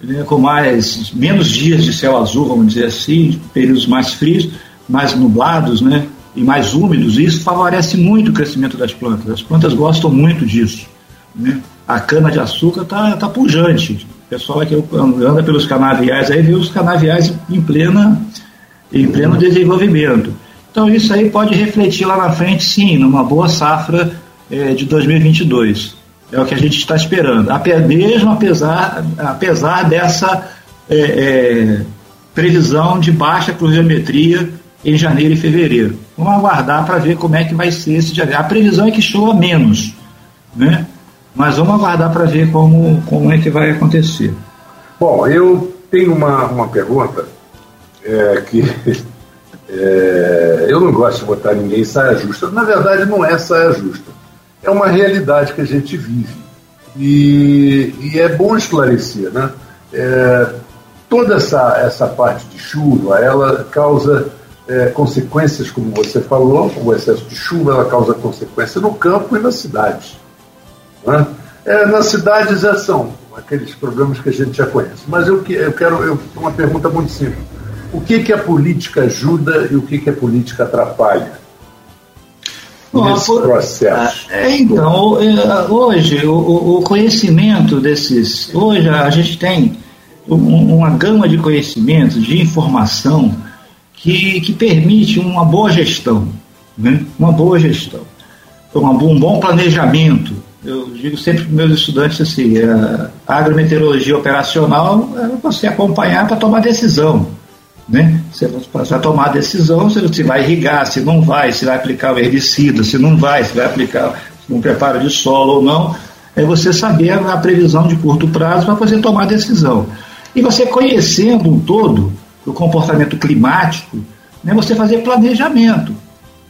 né, com mais menos dias de céu azul, vamos dizer assim, períodos mais frios, mais nublados, né? e mais úmidos, e isso favorece muito o crescimento das plantas. As plantas gostam muito disso. Né? A cana-de-açúcar está tá pujante. O pessoal que anda pelos canaviais aí vê os canaviais em, plena, em pleno desenvolvimento. Então isso aí pode refletir lá na frente, sim, numa boa safra é, de 2022. É o que a gente está esperando. Mesmo apesar, apesar dessa é, é, previsão de baixa pluviometria em janeiro e fevereiro. Vamos aguardar para ver como é que vai ser esse dia. A previsão é que chova menos, né? Mas vamos aguardar para ver como, como é que vai acontecer. Bom, eu tenho uma, uma pergunta é, que é, eu não gosto de botar ninguém em saia justa. Na verdade, não é saia justa. É uma realidade que a gente vive. E, e é bom esclarecer, né? É, toda essa, essa parte de chuva, ela causa é, consequências, como você falou, o excesso de chuva ela causa consequência no campo e nas cidades. Né? É, nas cidades já são aqueles problemas que a gente já conhece. Mas eu, eu quero eu, uma pergunta muito simples. O que, que a política ajuda e o que, que a política atrapalha? Nesse por, processo. É, então, é, hoje o, o, conhecimento desses. Hoje a gente tem uma gama de conhecimentos, de informação que, que permite uma boa gestão, né? uma boa gestão, um bom planejamento. Eu digo sempre para meus estudantes assim, a agrometeorologia operacional é você acompanhar para tomar decisão. Né? Você vai tomar a decisão se vai irrigar, se não vai, se vai aplicar o herbicida, se não vai, se vai aplicar um preparo de solo ou não. É você saber a previsão de curto prazo para você tomar a decisão. E você conhecendo um todo o comportamento climático, né, você fazer planejamento.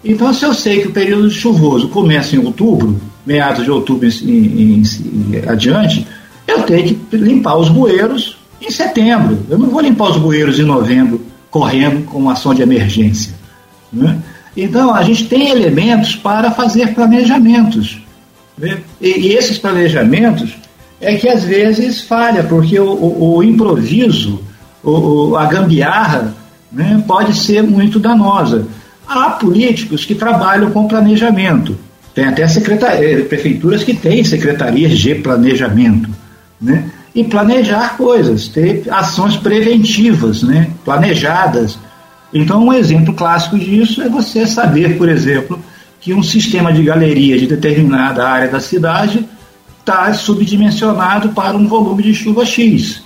Então, se eu sei que o período chuvoso começa em outubro, meados de outubro em, em, em, adiante, eu tenho que limpar os bueiros em setembro. Eu não vou limpar os bueiros em novembro, correndo com uma ação de emergência. Né? Então, a gente tem elementos para fazer planejamentos. Né? E, e, esses planejamentos é que às vezes falha, porque o, o, o improviso, o, a gambiarra, né, pode ser muito danosa. Há políticos que trabalham com planejamento. Tem até eh, prefeituras que têm secretarias de planejamento. Né? E planejar coisas, ter ações preventivas, né? planejadas. Então, um exemplo clássico disso é você saber, por exemplo, que um sistema de galeria de determinada área da cidade está subdimensionado para um volume de chuva X.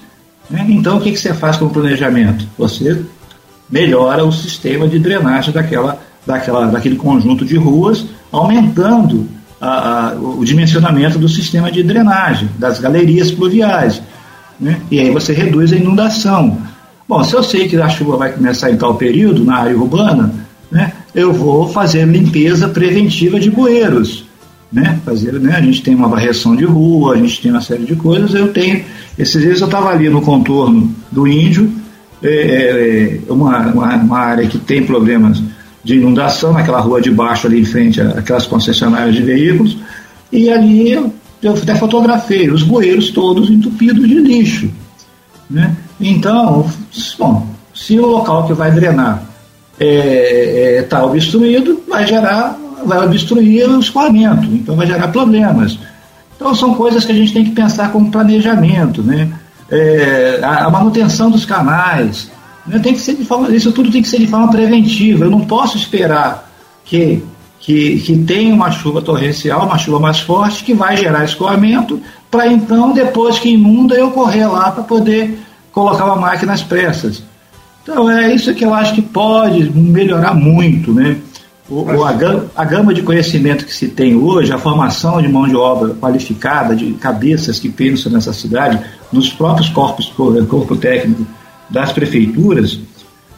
Né? Então, o que, que você faz com o planejamento? Você melhora o sistema de drenagem daquela, daquela, daquele conjunto de ruas, aumentando a, a, o dimensionamento do sistema de drenagem, das galerias pluviais. Né? E aí você reduz a inundação. Bom, se eu sei que a chuva vai começar em tal período na área urbana, né, eu vou fazer limpeza preventiva de bueiros. Né, fazer, né, a gente tem uma varreção de rua, a gente tem uma série de coisas. Eu tenho. Esses dias eu estava ali no contorno do Índio, é, é, é, uma, uma, uma, área que tem problemas de inundação, naquela rua de baixo ali em frente àquelas concessionárias de veículos, e ali eu, eu até fotografei os bueiros todos entupidos de lixo. Né? Então, bom, se o local que vai drenar está é, é, tá obstruído, vai gerar, vai obstruir o escoamento, então vai gerar problemas. Então são coisas que a gente tem que pensar como planejamento, né? É, a, a, manutenção dos canais, né? tem que ser de forma, isso tudo tem que ser de forma preventiva. Eu não posso esperar que que, que tenha uma chuva torrencial, uma chuva mais forte, que vai gerar escoamento, para então, depois que inunda, eu correr lá para poder colocar uma máquina às pressas. Então é isso que eu acho que pode melhorar muito, né? O, o, a, gama, a, gama, de conhecimento que se tem hoje, a formação de mão de obra qualificada, de cabeças que pensam nessa cidade, nos próprios corpos, corpo técnico das prefeituras,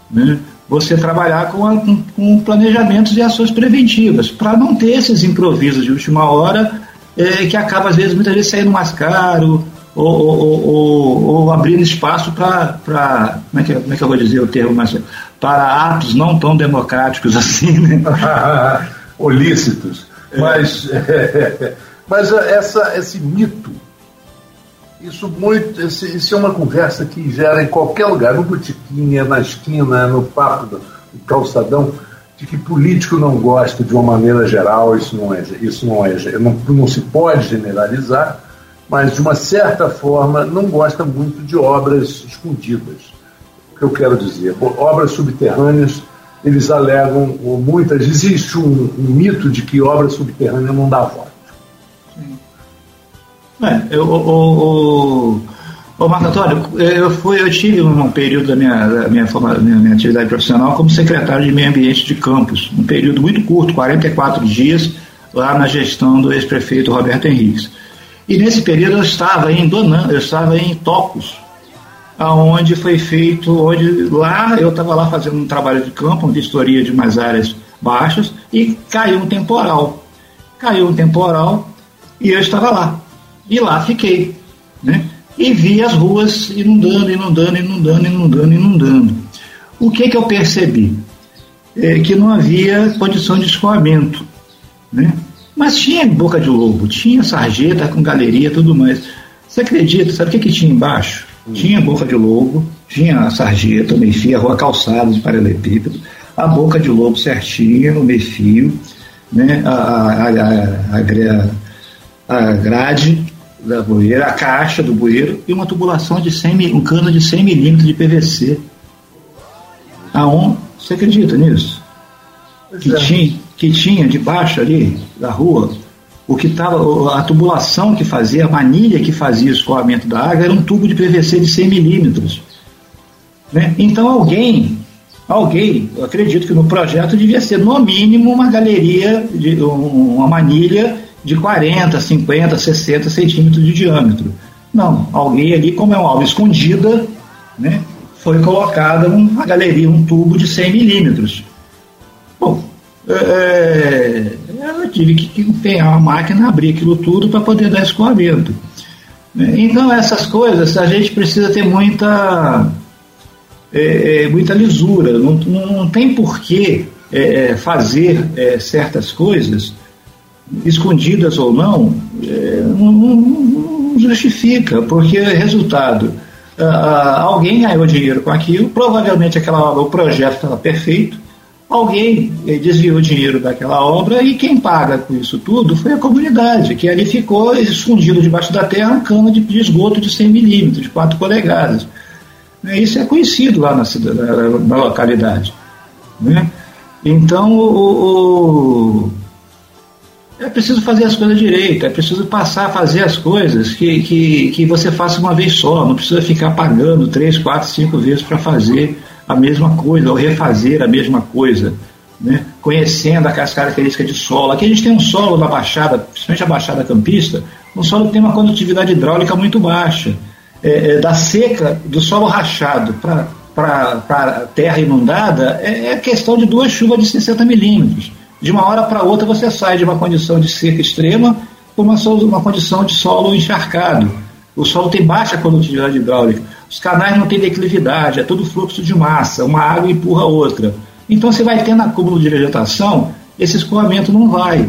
né? você trabalhar com, a, com, com planejamentos e ações preventivas, para não ter esses improvisos de última hora, é, que acaba, às vezes, muitas vezes saindo mais caro, ou, ou, ou, ou abrindo espaço para. Como, é que, como é que eu vou dizer o termo mais. Para atos não tão democráticos assim, né? Olícitos. É. Mas, é, mas essa, esse mito, isso, muito, isso é uma conversa que gera em qualquer lugar, no botiquinha, na esquina, no papo do calçadão, de que político não gosta de uma maneira geral, isso não é, isso não é, não, não se pode generalizar, mas de uma certa forma não gosta muito de obras escondidas. O que eu quero dizer? Obras subterrâneas, eles alegam, ou muitas, existe um, um mito de que obra subterrânea não dá voto. É, eu, o, o, o Marco Antônio, eu, fui, eu tive um período da minha, da minha, minha, minha atividade profissional como secretário de meio ambiente de campus, um período muito curto, 44 dias, lá na gestão do ex-prefeito Roberto Henriques. E nesse período eu estava em Donan, eu estava em Tocos, aonde foi feito, onde lá eu estava lá fazendo um trabalho de campo, uma vistoria de umas áreas baixas, e caiu um temporal. Caiu um temporal e eu estava lá. E lá fiquei, né? E vi as ruas inundando, inundando, inundando, inundando, inundando. O que que eu percebi? É que não havia condição de escoamento, né? Mas tinha boca de lobo, tinha sarjeta com galeria tudo mais. Você acredita? Sabe o que, que tinha embaixo? Hum. Tinha boca de lobo, tinha a sarjeta, o meio-fio, a rua calçada de paralelepípedo, a boca de lobo certinha, no meio-fio, né? a, a, a, a, grade da bueira, a caixa do bueiro e uma tubulação de 100, um cano de 100 milímetros de PVC. Aonde, Você acredita nisso? Que, é. tinha, que tinha debaixo ali da rua, o que estava, a tubulação que fazia, a manilha que fazia o escoamento da água era um tubo de PVC de 100 milímetros. Né? Então alguém, alguém, eu acredito que no projeto devia ser no mínimo uma galeria, de, uma manilha de 40, 50, 60 centímetros de diâmetro. Não, alguém ali, como é uma obra escondida, né, foi colocada uma galeria, um tubo de 100 milímetros. Bom, é, é, eu tive que empenhar a máquina, abrir aquilo tudo para poder dar escoamento. Então, essas coisas, a gente precisa ter muita, é, é muita lisura. Não, não tem porquê é, é fazer é, certas coisas, escondidas ou não, não, não justifica, porque resultado uh, alguém ganhou dinheiro com aquilo, provavelmente aquela obra, o projeto estava perfeito, alguém eh, desviou dinheiro daquela obra e quem paga com isso tudo foi a comunidade, que ali ficou escondido debaixo da terra um cano de, esgoto de 100 milímetros, de 4 polegadas. Né, isso é conhecido lá na, na, na localidade. Né? Então, o, o é preciso fazer as coisas direito, é preciso passar a fazer as coisas que, que, que você faça uma vez só, não precisa ficar pagando três, quatro, cinco vezes para fazer a mesma coisa, ou refazer a mesma coisa, né? conhecendo as características de solo. Aqui a gente tem um solo na Baixada, principalmente a Baixada Campista, um solo que tem uma condutividade hidráulica muito baixa. É, é, da seca, do solo rachado para terra inundada, é, é questão de duas chuvas de 60 milímetros de uma hora para outra você sai de uma condição de seca extrema para uma, uma condição de solo encharcado. O solo tem baixa condutividade hidráulica. Os canais não têm declividade, é todo fluxo de massa, uma água empurra a outra. Então você vai tendo acúmulo de vegetação, esse escoamento não vai.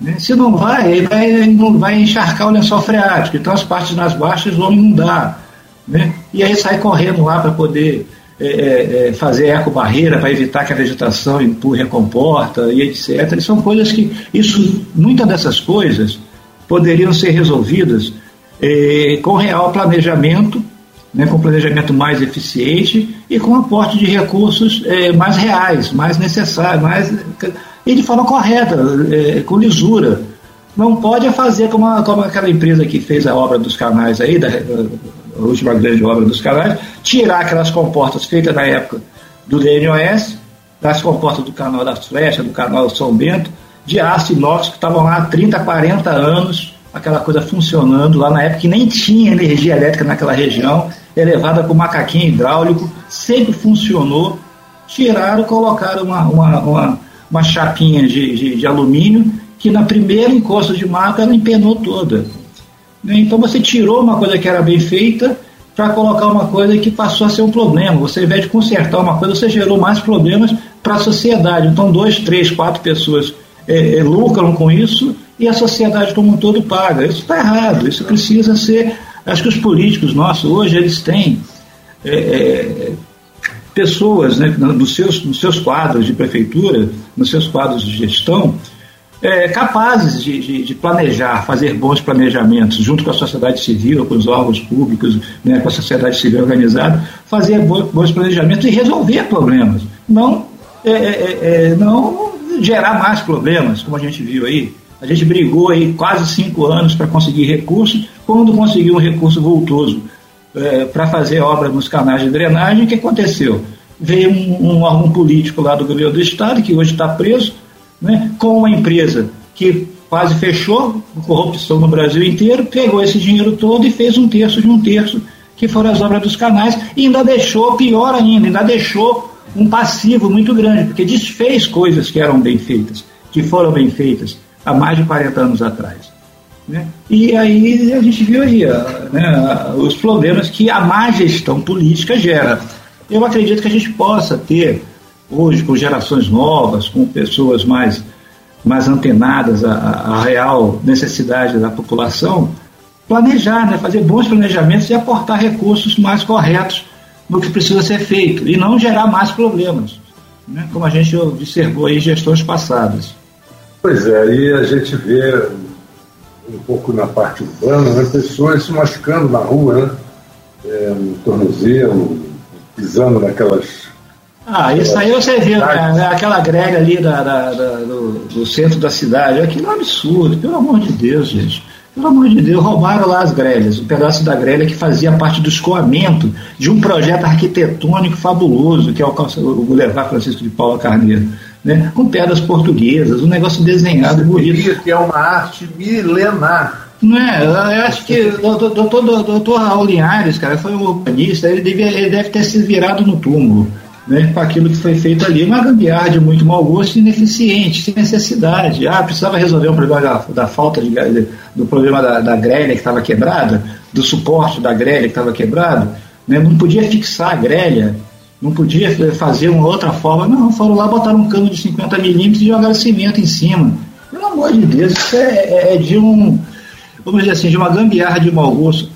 Né? Se não vai, ele vai, vai encharcar o lençol freático, então as partes nas baixas vão inundar. Né? E aí sai correndo lá para poder é, é, é, fazer ecobarreira para evitar que a vegetação empurre a comporta e etc. São coisas que, isso, muitas dessas coisas poderiam ser resolvidas é, com real planejamento, né, com planejamento mais eficiente e com aporte de recursos é, mais reais, mais necessários, mais, e de forma correta, é, com lisura. Não pode fazer como, a, como aquela empresa que fez a obra dos canais aí, da, a última grande obra dos canais, tirar aquelas comportas feitas na época do DNOS, das comportas do canal das Flechas, do canal São Bento, de aço inox que estavam lá há 30, 40 anos, aquela coisa funcionando lá na época que nem tinha energia elétrica naquela região, elevada com macaquinho hidráulico, sempre funcionou. Tiraram, colocaram uma, uma, uma, uma chapinha de, de, de alumínio que na primeira encosta de maca ela empenou toda. Né? Então você tirou uma coisa que era bem feita para colocar uma coisa que passou a ser um problema. Você, ao invés de consertar uma coisa, você gerou mais problemas para a sociedade. Então, dois, três, quatro pessoas é, é, lucram com isso e a sociedade como um todo paga. Isso está errado. Isso precisa ser. Acho que os políticos nossos hoje eles têm é, é pessoas né, nos, seus, nos seus quadros de prefeitura, nos seus quadros de gestão, é, capazes de, de, de, planejar, fazer bons planejamentos junto com a sociedade civil, com os órgãos públicos, né, com a sociedade civil organizada, fazer bons planejamentos e resolver problemas, não, é, é, é, é, não gerar mais problemas, como a gente viu aí. A gente brigou aí quase cinco anos para conseguir recursos, quando conseguiu um recurso voltoso é, para fazer obra nos canais de drenagem, o que aconteceu? Veio um, um órgão político lá do governo do estado, que hoje está preso, né, com uma empresa que quase fechou, corrupção no Brasil inteiro, pegou esse dinheiro todo e fez um terço de um terço, que foram as obras dos canais, e ainda deixou, pior ainda, ainda deixou um passivo muito grande, porque desfez coisas que eram bem feitas, que foram bem feitas há mais de 40 anos atrás. Né? E aí a gente viu aí né, os problemas que a má gestão política gera. Eu acredito que a gente possa ter hoje com gerações novas, com pessoas mais, mais antenadas à, à real necessidade da população, planejar, né, fazer bons planejamentos e aportar recursos mais corretos no que precisa ser feito e não gerar mais problemas, né, como a gente observou em gestões passadas. Pois é, aí a gente vê um pouco na parte urbana, né, pessoas se machucando na rua, né, é, no tornozelo, pisando naquelas Ah, isso aí você viu, né? aquela grelha ali da, da, da do, do, centro da cidade, aquilo é um absurdo, pelo amor de Deus, gente. Pelo amor de Deus, roubaram lá as grelhas, o um pedaço da grelha que fazia parte do escoamento de um projeto arquitetônico fabuloso, que é o, o Boulevard Francisco de Paula Carneiro, né? com pedras portuguesas, um negócio desenhado bonito. que é uma arte milenar. Não é? Eu acho que o doutor, doutor, doutor Raul Linhares, cara, foi um urbanista, ele, deve, ele deve ter se virado no túmulo né, com aquilo que foi feito ali. Uma gambiarra de muito mau gosto, ineficiente, sem necessidade. Ah, precisava resolver o problema da, da falta de, do problema da, da grelha que estava quebrada, do suporte da grelha que estava quebrado. Né, não podia fixar a grelha, não podia fazer uma outra forma. Não, foram lá, botaram um cano de 50 milímetros e jogaram cimento em cima. Pelo amor de Deus, isso é, é, é de um, vamos dizer assim, de uma gambiarra de mau gosto.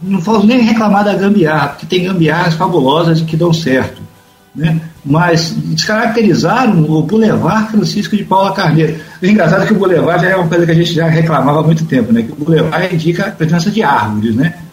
Não posso nem reclamar da gambiarra, porque tem gambiarras fabulosas que dão certo né? mas descaracterizaram o Boulevard Francisco de Paula Carneiro. O engraçado é que o Boulevard já é uma coisa que a gente já reclamava há muito tempo, né? que o Boulevard indica a presença de árvores, né?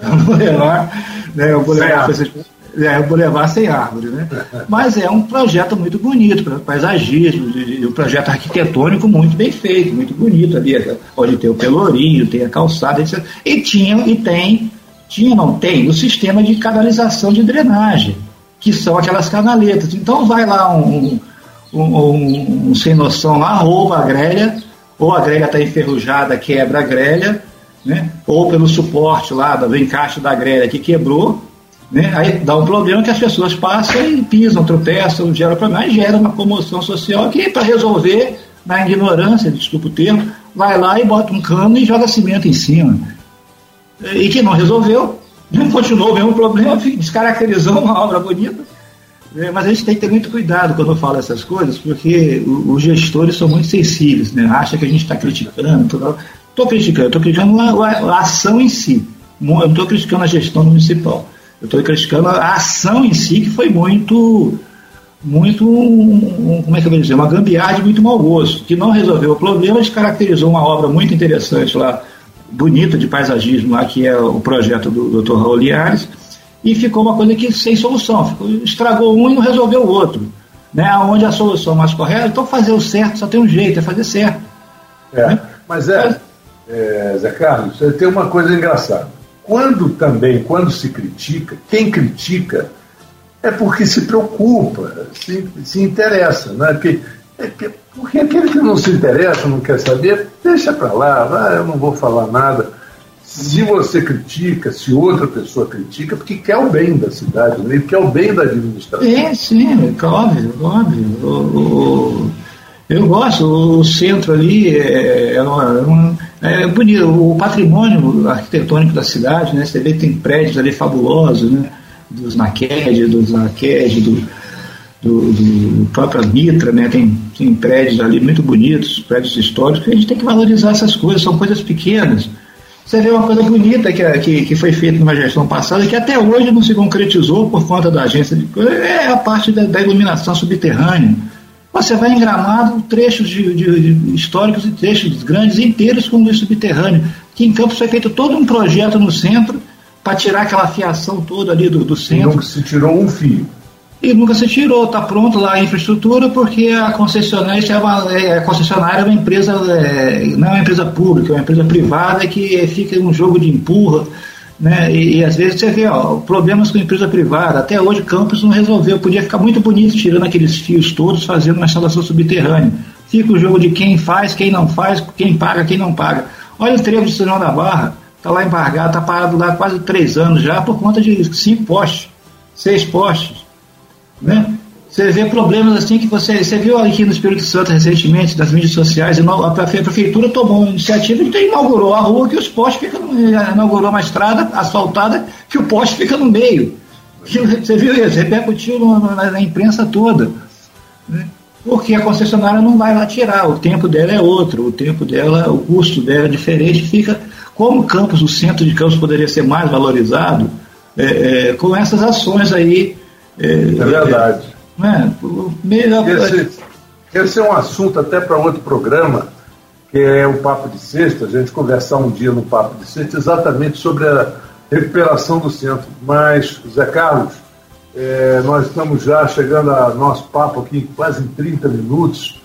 O Boulevard, né? o Boulevard Francisco é o Boulevard sem árvores, né? Mas é um projeto muito bonito, para paisagismo, um projeto arquitetônico muito bem feito, muito bonito ali, onde tem o pelourinho, tem a calçada, etc. E tinha e tem, tinha não tem, o sistema de canalização de drenagem que são aquelas canaletas. Então vai lá um, um, um, um sem noção lá, rouba a grelha, ou a grelha está enferrujada, quebra a grelha, né? ou pelo suporte lá do encaixe da grelha que quebrou, né? aí dá um problema que as pessoas passam e pisam, tropeçam, gera problema, aí gera uma comoção social que para resolver, na ignorância, desculpa o termo, vai lá e bota um cano e joga cimento em cima. E que não resolveu, não continuou o mesmo problema, descaracterizou uma obra bonita. É, mas a gente tem que ter muito cuidado quando fala essas coisas, porque os gestores são muito sensíveis, né? acha que a gente está criticando. Estou criticando, estou criticando a, a, ação em si. Não estou criticando a gestão municipal. Eu estou criticando a ação em si, que foi muito, muito, um, como é que eu vou dizer, uma gambiarra de muito mau gosto, que não resolveu o problema, descaracterizou uma obra muito interessante lá bonita de paisagismo lá, que é o projeto do Dr. Raul Liares, e ficou uma coisa que sem solução, ficou, estragou um e não resolveu o outro. Né? Onde a solução mais correta, então fazer o certo só tem um jeito, é fazer certo. É, né? Mas é, é, Zé Carlos, tem uma coisa engraçada. Quando também, quando se critica, quem critica é porque se preocupa, se, se interessa, né? Porque é porque aquele que não se interessa, não quer saber, deixa para lá, vai, eu não vou falar nada. Se você critica, se outra pessoa critica, porque quer o bem da cidade, né? quer o bem da administração. É, sim, é óbvio, óbvio. O, o, eu gosto, o centro ali é, é, uma, é, bonito, o patrimônio arquitetônico da cidade, né? Você vê que tem prédios ali fabulosos, né? Dos Naqued, dos Naqued, do, do, do próprio Mitra, né? Tem, tem prédios ali muito bonitos, prédios históricos, a gente tem que valorizar essas coisas, são coisas pequenas. Você vê uma coisa bonita que, que, que foi feita numa gestão passada, que até hoje não se concretizou por conta da agência de é a parte da, da iluminação subterrânea. Você vai em Gramado, trechos de, de, de históricos e trechos grandes inteiros com luz subterrâneo. Que em Campos foi feito todo um projeto no centro para tirar aquela fiação toda ali do, do centro. Não se tirou um fio e nunca se tirou. Está pronto lá a infraestrutura porque a concessionária é uma, é, a concessionária é uma empresa, é, não é uma empresa pública, é uma empresa privada que fica um jogo de empurra. Né? E, e, às vezes você vê ó, problemas com empresa privada. Até hoje Campos não resolveu. Podia ficar muito bonito tirando aqueles fios todos, fazendo uma instalação subterrânea. Fica o jogo de quem faz, quem não faz, quem paga, quem não paga. Olha o trevo de São da Barra, está lá embargado, está parado lá quase três anos já por conta de cinco postes, seis postes. Né? Você vê problemas assim que você. Você viu aqui no Espírito Santo recentemente, das mídias sociais, a prefeitura tomou uma iniciativa e inaugurou a rua que os postes ficam. inaugurou uma estrada asfaltada que o poste fica no meio. Você viu isso? Repercutiu na, na imprensa toda. Né? Porque a concessionária não vai lá tirar, o tempo dela é outro, o tempo dela, o custo dela é diferente, fica. Como Campos, o centro de Campos poderia ser mais valorizado, é, é, com essas ações aí é, é verdade. Né? Melhor... Ser, quer ser um assunto até para outro programa, que é o Papo de Sexta, a gente conversar um dia no Papo de Sexta exatamente sobre a recuperação do centro. Mas, Zé Carlos, É, nós estamos já chegando ao nosso papo aqui quase em 30 minutos,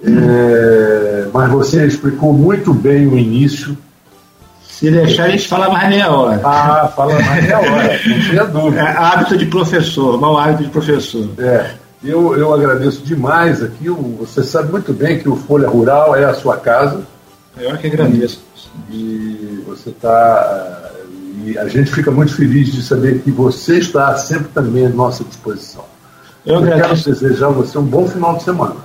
é, mas você explicou muito bem o início. Se deixar, a gente fala mais meia hora. Ah, fala mais meia hora, não tinha dúvida. É hábito de professor, mau hábito de professor. É, eu, eu agradeço demais aqui. Você sabe muito bem que o Folha Rural é a sua casa. Eu que agradeço. E você está e a gente fica muito feliz de saber que você está sempre também à nossa disposição. Eu, eu quero desejar a você um bom final de semana.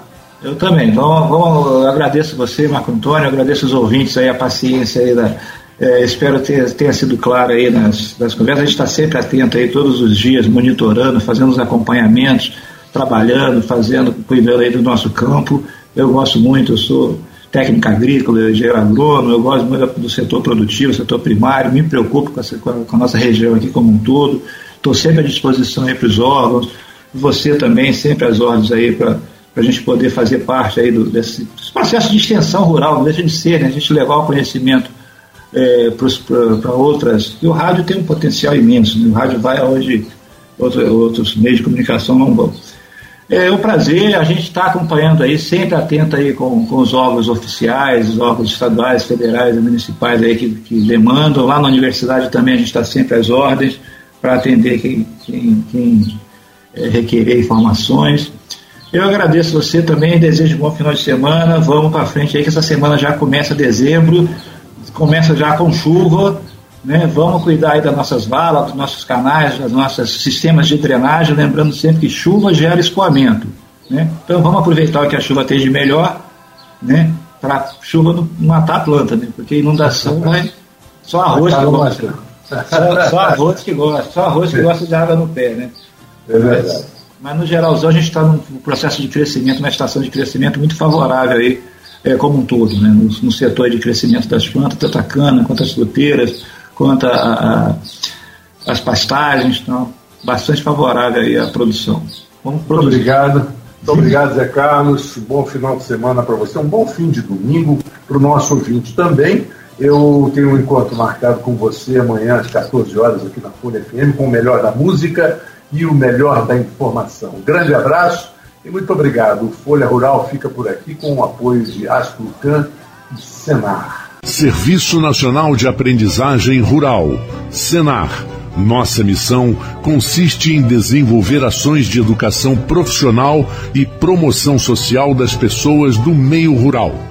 Eu também. Então, vamos, eu agradeço você, Marco Antônio, agradeço os ouvintes aí, a paciência aí da. É, espero ter tenha sido claro aí nas, nas conversas. A gente está sempre atento aí todos os dias, monitorando, fazendo os acompanhamentos, trabalhando, fazendo, cuidando aí do nosso campo. Eu gosto muito, eu sou técnica agrícola, engenheiro agrônomo, eu gosto muito do setor produtivo, setor primário, me preocupo com, essa, com a nossa região aqui como um todo, estou sempre à disposição aí para os órgãos, você também, sempre às ordens aí para a gente poder fazer parte aí do, desse, desse, processo de extensão rural, não deixa de ser, né? a gente levar o conhecimento é, para outras. E o rádio tem um potencial imenso, né? o rádio vai aonde outro, outros meios de comunicação não vão. É um prazer, a gente está acompanhando aí, sempre atento aí com, com os órgãos oficiais, os órgãos estaduais, federais e municipais aí que, que demandam. Lá na universidade também a gente está sempre às ordens para atender quem, quem, quem é, requerer informações. Eu agradeço você também, desejo um bom final de semana. Vamos para frente aí, que essa semana já começa dezembro, começa já com chuva. Né? Vamos cuidar aí das nossas valas, dos nossos canais, dos nossos sistemas de drenagem, lembrando sempre que chuva gera escoamento. Né? Então vamos aproveitar o que a chuva tem de melhor, né? para chuva não matar a planta, né? porque inundação vai. Só arroz que gosta. Só, só arroz que gosta, só arroz que gosta de água no pé, né? É verdade. Mas no geralzão a gente está num processo de crescimento, uma estação de crescimento muito favorável aí, é, como um todo, né? no, no setor de crescimento das plantas, tanto a cana quanto as fruteiras, quanto a, a, as pastagens, então bastante favorável aí à produção. Vamos Muito obrigado. Muito obrigado, Zé Carlos. Bom final de semana para você. Um bom fim de domingo para o nosso ouvinte também. Eu tenho um encontro marcado com você amanhã às 14 horas aqui na Folha FM com o melhor da música e o melhor da informação. Um grande abraço e muito obrigado. Folha Rural fica por aqui com o apoio de Astrocan e Senar. Serviço Nacional de Aprendizagem Rural, Senar. Nossa missão consiste em desenvolver ações de educação profissional e promoção social das pessoas do meio rural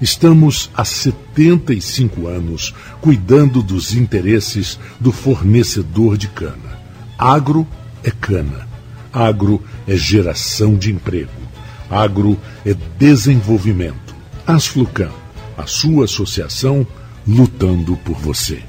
Estamos há 75 anos cuidando dos interesses do fornecedor de cana. Agro é cana. Agro é geração de emprego. Agro é desenvolvimento. Asflucan, a sua associação lutando por você.